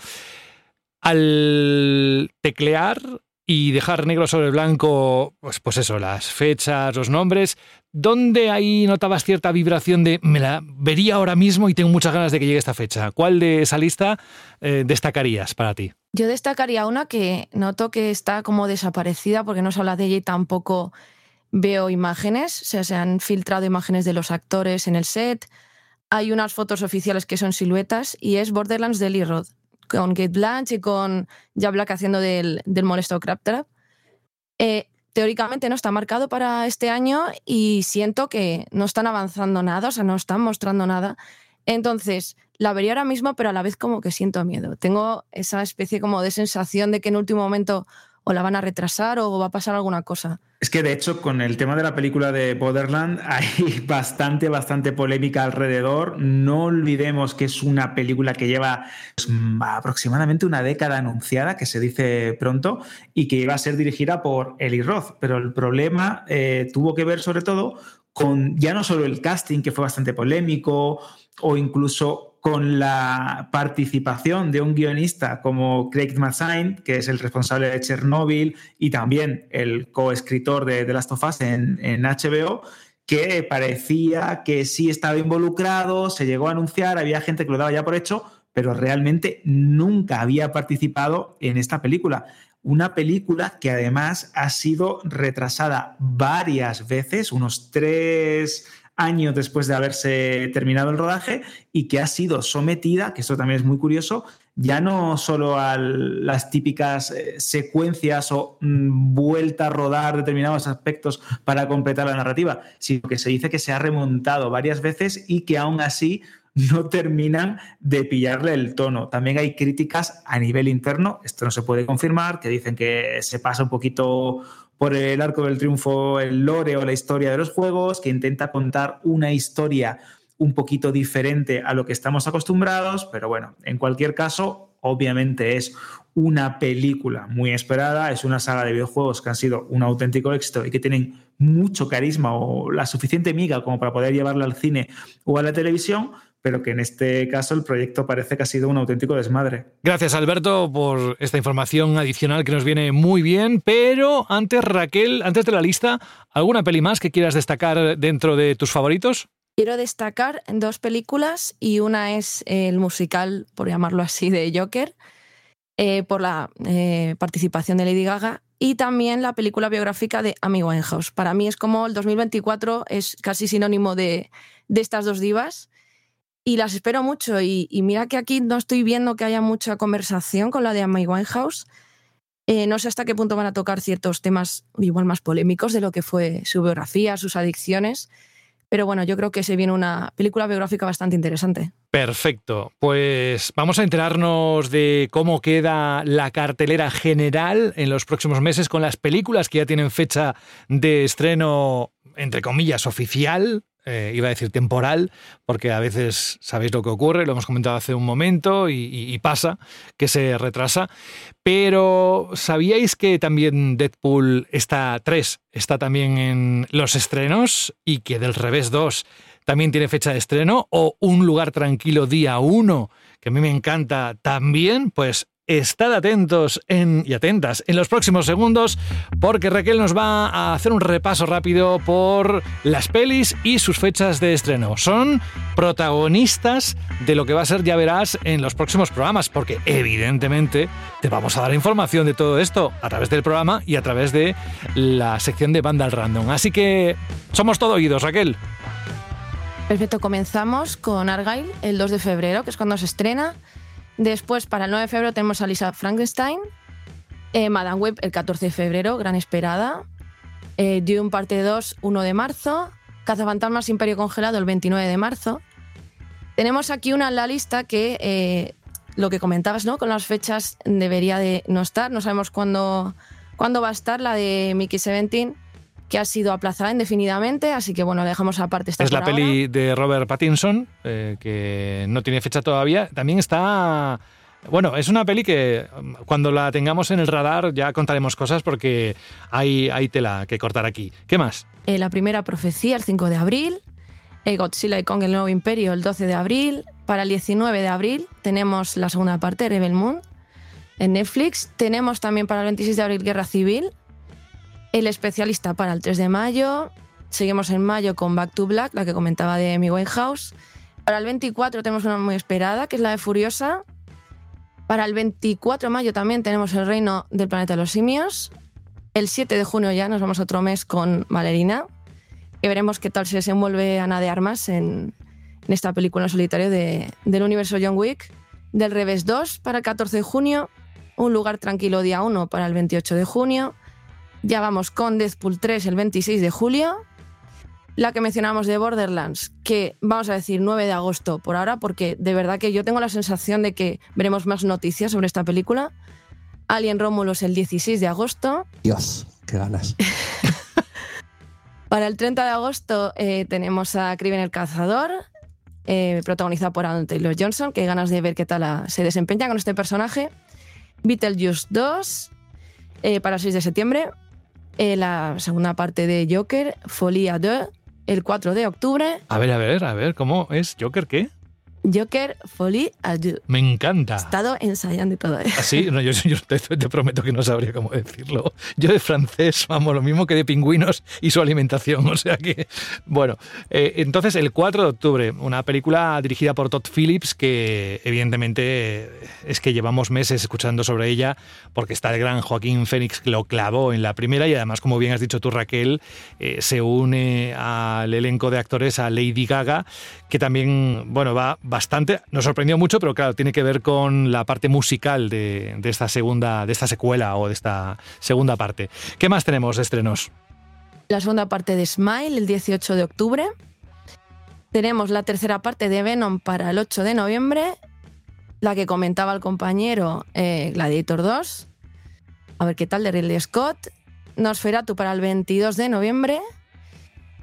al teclear y dejar negro sobre blanco, pues, pues eso, las fechas, los nombres, ¿dónde ahí notabas cierta vibración de me la vería ahora mismo y tengo muchas ganas de que llegue esta fecha? ¿Cuál de esa lista eh, destacarías para ti? Yo destacaría una que noto que está como desaparecida porque no se habla de ella y tampoco veo imágenes, o sea, se han filtrado imágenes de los actores en el set, hay unas fotos oficiales que son siluetas y es Borderlands de Lee Roth, con Kate Blanche y con Jack Black haciendo del, del molesto Crabtrap. Eh, teóricamente no está marcado para este año y siento que no están avanzando nada, o sea, no están mostrando nada. Entonces, la vería ahora mismo, pero a la vez como que siento miedo. Tengo esa especie como de sensación de que en último momento o la van a retrasar o va a pasar alguna cosa. Es que de hecho con el tema de la película de Borderland hay bastante, bastante polémica alrededor. No olvidemos que es una película que lleva pues, aproximadamente una década anunciada, que se dice pronto, y que iba a ser dirigida por Eli Roth. Pero el problema eh, tuvo que ver sobre todo con ya no solo el casting, que fue bastante polémico, o incluso con la participación de un guionista como Craig Mazin, que es el responsable de Chernobyl y también el coescritor de The Last of Us en, en HBO, que parecía que sí estaba involucrado, se llegó a anunciar, había gente que lo daba ya por hecho, pero realmente nunca había participado en esta película. Una película que además ha sido retrasada varias veces, unos tres años después de haberse terminado el rodaje y que ha sido sometida, que esto también es muy curioso, ya no solo a las típicas eh, secuencias o mm, vuelta a rodar determinados aspectos para completar la narrativa, sino que se dice que se ha remontado varias veces y que aún así no terminan de pillarle el tono. También hay críticas a nivel interno, esto no se puede confirmar, que dicen que se pasa un poquito por el arco del triunfo, el lore o la historia de los juegos, que intenta contar una historia un poquito diferente a lo que estamos acostumbrados, pero bueno, en cualquier caso, obviamente es una película muy esperada, es una saga de videojuegos que han sido un auténtico éxito y que tienen mucho carisma o la suficiente miga como para poder llevarla al cine o a la televisión, pero que en este caso el proyecto parece que ha sido un auténtico desmadre. Gracias Alberto por esta información adicional que nos viene muy bien, pero antes Raquel, antes de la lista, ¿alguna peli más que quieras destacar dentro de tus favoritos? Quiero destacar dos películas y una es el musical, por llamarlo así, de Joker, eh, por la eh, participación de Lady Gaga y también la película biográfica de Amy Winehouse. Para mí es como el 2024 es casi sinónimo de, de estas dos divas y las espero mucho. Y, mira que aquí no estoy viendo que haya mucha conversación con la de Amy Winehouse. Eh, no sé hasta qué punto van a tocar ciertos temas igual más polémicos de lo que fue su biografía, sus adicciones. Pero bueno, yo creo que se viene una película biográfica bastante interesante. Perfecto. Pues vamos a enterarnos de cómo queda la cartelera general en los próximos meses con las películas que ya tienen fecha de estreno, entre comillas, oficial, eh, iba a decir temporal, porque a veces sabéis lo que ocurre, lo hemos comentado hace un momento y, y, pasa, que se retrasa. Pero ¿sabíais que también Deadpool está 3 está también en los estrenos y que del revés 2 también tiene fecha de estreno? ¿O Un lugar tranquilo día 1, que a mí me encanta también? Pues Estad atentos en, y atentas en los próximos segundos porque Raquel nos va a hacer un repaso rápido por las pelis y sus fechas de estreno. Son protagonistas de lo que va a ser, ya verás, en los próximos programas porque evidentemente te vamos a dar información de todo esto a través del programa y a través de la sección de Banda al Random. Así que somos todo oídos, Raquel. Perfecto, comenzamos con Argyle el 2 de febrero, que es cuando se estrena. Después, para el 9 de febrero, tenemos a Lisa Frankenstein. Eh, Madame Web el 14 de febrero, gran esperada. Eh, Dune parte 2, 1 de marzo. Cazafantasmas Imperio Congelado el 29 de marzo. Tenemos aquí una en la lista que eh, lo que comentabas, ¿no? Con las fechas debería de no estar. No sabemos cuándo, cuándo va a estar la de Mickey 17 que ha sido aplazada indefinidamente, así que bueno, la dejamos aparte. Esta es la peli de Robert Pattinson, eh, que no tiene fecha todavía. También está... Bueno, es una peli que um, cuando la tengamos en el radar ya contaremos cosas porque hay, hay tela que cortar aquí. ¿Qué más? Eh, la primera profecía, el 5 de abril. Eh, Godzilla y Kong, el nuevo imperio, el 12 de abril. Para el 19 de abril tenemos la segunda parte, Rebel Moon, en Netflix. Tenemos también para el 26 de abril Guerra Civil, el especialista para el 3 de mayo. Seguimos en mayo con Back to Black, la que comentaba de Amy Winehouse. Para el 24 tenemos una muy esperada, que es la de Furiosa. Para el 24 de mayo también tenemos El Reino del Planeta de los Simios. El 7 de junio ya nos vamos otro mes con Valerina. Y veremos qué tal se desenvuelve Ana de Armas en, esta película en solitario del universo John Wick. Del Revés 2 para el 14 de junio. Un lugar tranquilo día 1 para el 28 de junio. Ya vamos con Deadpool 3 el 26 de julio. La que mencionamos de Borderlands, que vamos a decir 9 de agosto por ahora, porque de verdad que yo tengo la sensación de que veremos más noticias sobre esta película. Alien Romulus el 16 de agosto. Dios, qué ganas. Para el 30 de agosto eh, tenemos a Crimen el Cazador, eh, protagonizado por Aaron Taylor Johnson, que ganas de ver qué tal se desempeña con este personaje. Beetlejuice 2, eh, para el 6 de septiembre. Eh, la segunda parte de Joker, Folie à deux, el 4 de octubre. A ver, a ver, a ver, ¿cómo es? ¿Joker qué? Joker Folie à deux. Me encanta. He estado ensayando y todo eso. ¿Ah, No, yo, te, prometo que no sabría cómo decirlo. Yo de francés, vamos, lo mismo que de pingüinos y su alimentación. O sea que, bueno. Eh, entonces, el 4 de octubre, una película dirigida por Todd Phillips que, evidentemente, es que llevamos meses escuchando sobre ella porque está el gran Joaquín Fénix que lo clavó en la primera y además, como bien has dicho tú, Raquel, eh, se une al elenco de actores a Lady Gaga, que también, bueno, va bastante, nos sorprendió mucho, pero claro, tiene que ver con la parte musical de, esta segunda, de esta secuela o de esta segunda parte. ¿Qué más tenemos de estrenos? La segunda parte de Smile, el 18 de octubre. Tenemos la tercera parte de Venom para el 8 de noviembre. La que comentaba el compañero eh, Gladiator 2. A ver qué tal de Ridley Scott. Nosferatu para el 22 de noviembre.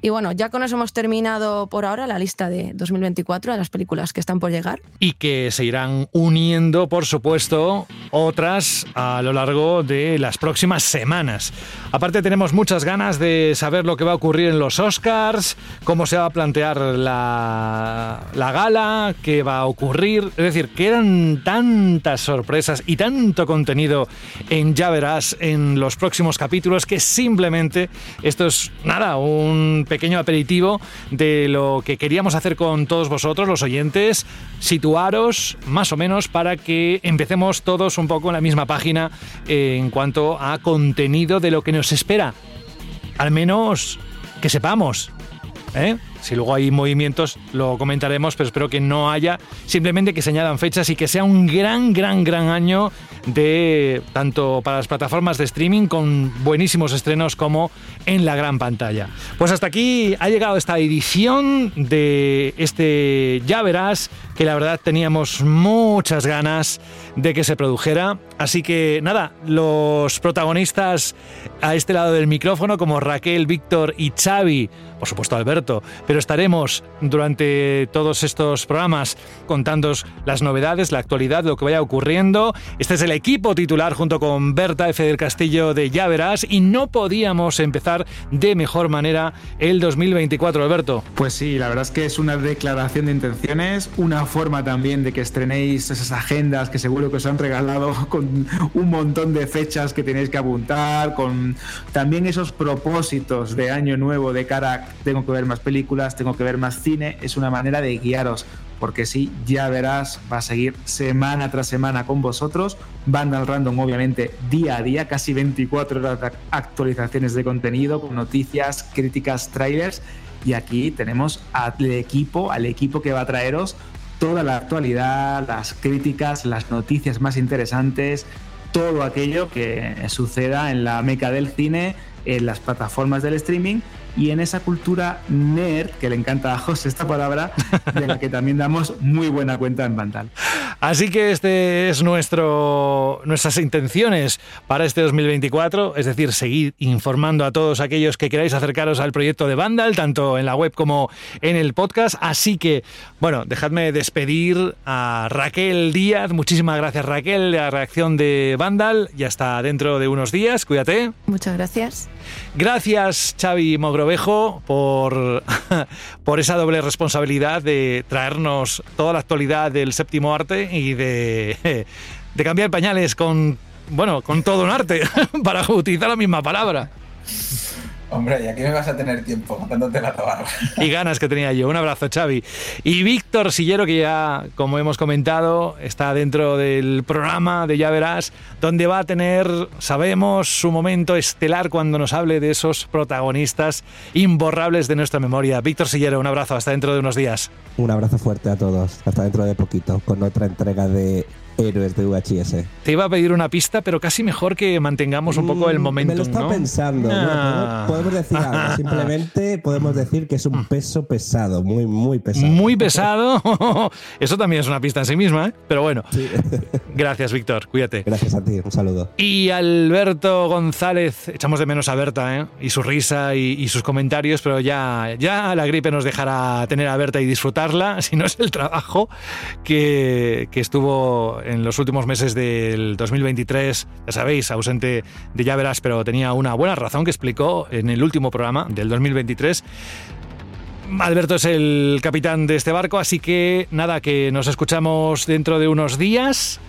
Y bueno, ya con eso hemos terminado por ahora la lista de 2024 de las películas que están por llegar. Y que se irán uniendo, por supuesto, otras a lo largo de las próximas semanas. Aparte tenemos muchas ganas de saber lo que va a ocurrir en los Oscars, cómo se va a plantear la, la gala, qué va a ocurrir. Es decir, quedan tantas sorpresas y tanto contenido en Ya Verás en los próximos capítulos que simplemente esto es nada, un pequeño aperitivo de lo que queríamos hacer con todos vosotros, los oyentes, situaros más o menos para que empecemos todos un poco en la misma página en cuanto a contenido de lo que nos espera. Al menos que sepamos. ¿eh? Si luego hay movimientos, lo comentaremos, pero espero que no haya. Simplemente que se añadan fechas y que sea un gran, gran, gran año de tanto para las plataformas de streaming con buenísimos estrenos como en la gran pantalla. Pues hasta aquí ha llegado esta edición de este Ya Verás, que la verdad teníamos muchas ganas de que se produjera. Así que nada, los protagonistas a este lado del micrófono, como Raquel, Víctor y Xavi, por supuesto Alberto, pero estaremos durante todos estos programas contando las novedades, la actualidad, lo que vaya ocurriendo. Este es el equipo titular junto con Berta F. del Castillo de Ya Verás y no podíamos empezar de mejor manera el 2024, Alberto. Pues sí, la verdad es que es una declaración de intenciones, una forma también de que estrenéis esas agendas que seguro que os han regalado con un montón de fechas que tenéis que apuntar, con también esos propósitos de año nuevo de cara, tengo que ver más películas, tengo que ver más cine, es una manera de guiaros porque sí, ya verás, va a seguir semana tras semana con vosotros. Vandal Random, obviamente, día a día, casi 24 horas de actualizaciones de contenido, con noticias, críticas, trailers. Y aquí tenemos al equipo, al equipo que va a traeros toda la actualidad, las críticas, las noticias más interesantes, todo aquello que suceda en la meca del cine, en las plataformas del streaming y en esa cultura nerd, que le encanta a José esta palabra, de la que también damos muy buena cuenta en Vandal. Así que este es nuestro nuestras intenciones para este 2024, es decir, seguir informando a todos aquellos que queráis acercaros al proyecto de Vandal, tanto en la web como en el podcast. Así que, bueno, dejadme despedir a Raquel Díaz. Muchísimas gracias, Raquel, de la reacción de Vandal. Ya está dentro de unos días. Cuídate. Muchas gracias. Gracias, Xavi Mogrovejo, por, por esa doble responsabilidad de traernos toda la actualidad del séptimo arte y de, de cambiar pañales con, bueno, con todo un arte, para utilizar la misma palabra. Hombre, y aquí me vas a tener tiempo dándote la tabarra. Y ganas que tenía yo. Un abrazo, Xavi. Y Víctor Sillero, que ya, como hemos comentado, está dentro del programa de Ya Verás, donde va a tener, sabemos, su momento estelar cuando nos hable de esos protagonistas imborrables de nuestra memoria. Víctor Sillero, un abrazo. Hasta dentro de unos días. Un abrazo fuerte a todos. Hasta dentro de poquito, con otra entrega de héroes de VHS. Te iba a pedir una pista, pero casi mejor que mantengamos un poco el momento. Me lo estaba pensando. Ah. Bueno, podemos decir algo. Simplemente podemos decir que es un peso pesado, muy, muy pesado. Muy pesado. Eso también es una pista en sí misma, ¿eh? Pero bueno. Sí. Gracias, Víctor. Cuídate. Gracias a ti. Un saludo. Y Alberto González, echamos de menos a Berta, ¿eh? Y su risa y, y sus comentarios, pero ya, ya la gripe nos dejará tener a Berta y disfrutarla, si no es el trabajo que, que estuvo en los últimos meses del 2023, ya sabéis, ausente de ya verás, pero tenía una buena razón que explicó en el último programa del 2023. Alberto es el capitán de este barco, así que nada, que nos escuchamos dentro de unos días.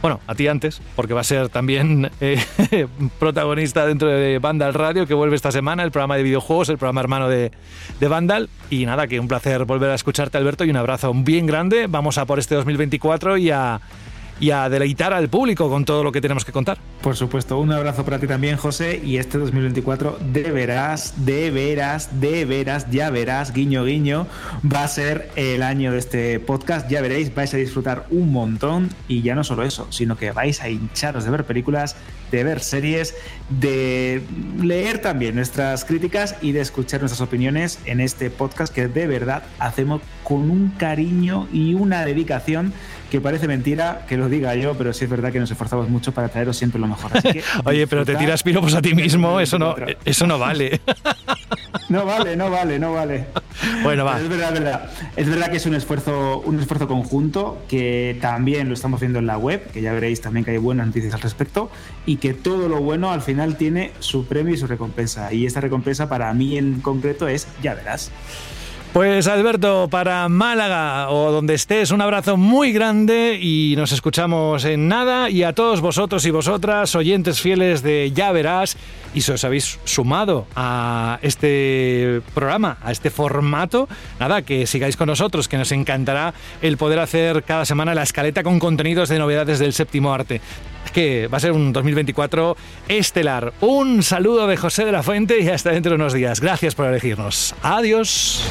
Bueno, a ti antes, porque va a ser también eh, protagonista dentro de Vandal Radio, que vuelve esta semana, el programa de videojuegos, el programa hermano de, de Vandal. Y nada, que un placer volver a escucharte, Alberto, y un abrazo bien grande. Vamos a por este 2024 y a, y a deleitar al público con todo lo que tenemos que contar. Por supuesto, un abrazo para ti también, José. Y este 2024, de veras, de veras, de veras, ya verás, guiño, guiño, va a ser el año de este podcast. Ya veréis, vais a disfrutar un montón. Y ya no solo eso, sino que vais a hincharos de ver películas, de ver series, de leer también nuestras críticas y de escuchar nuestras opiniones en este podcast que de verdad hacemos con un cariño y una dedicación que parece mentira que lo diga yo, pero sí es verdad que nos esforzamos mucho para traeros siempre lo mejor. Así que Oye, pero te tiras piropos a ti mismo, eso no, eso no vale. No vale, no vale, no vale. Bueno, va. Pero es verdad, es verdad. Es verdad que es un esfuerzo, un esfuerzo conjunto que también lo estamos viendo en la web, que ya veréis también que hay buenas noticias al respecto, y que todo lo bueno al final tiene su premio y su recompensa. Y esta recompensa para mí en concreto es, ya verás. Pues Alberto, para Málaga o donde estés, un abrazo muy grande y nos escuchamos en nada. Y a todos vosotros y vosotras, oyentes fieles de Ya Verás, y si os habéis sumado a este programa, a este formato, nada, que sigáis con nosotros, que nos encantará el poder hacer cada semana la escaleta con contenidos de novedades del séptimo arte. Que va a ser un 2024 estelar. Un saludo de José de la Fuente y hasta dentro de unos días. Gracias por elegirnos. Adiós.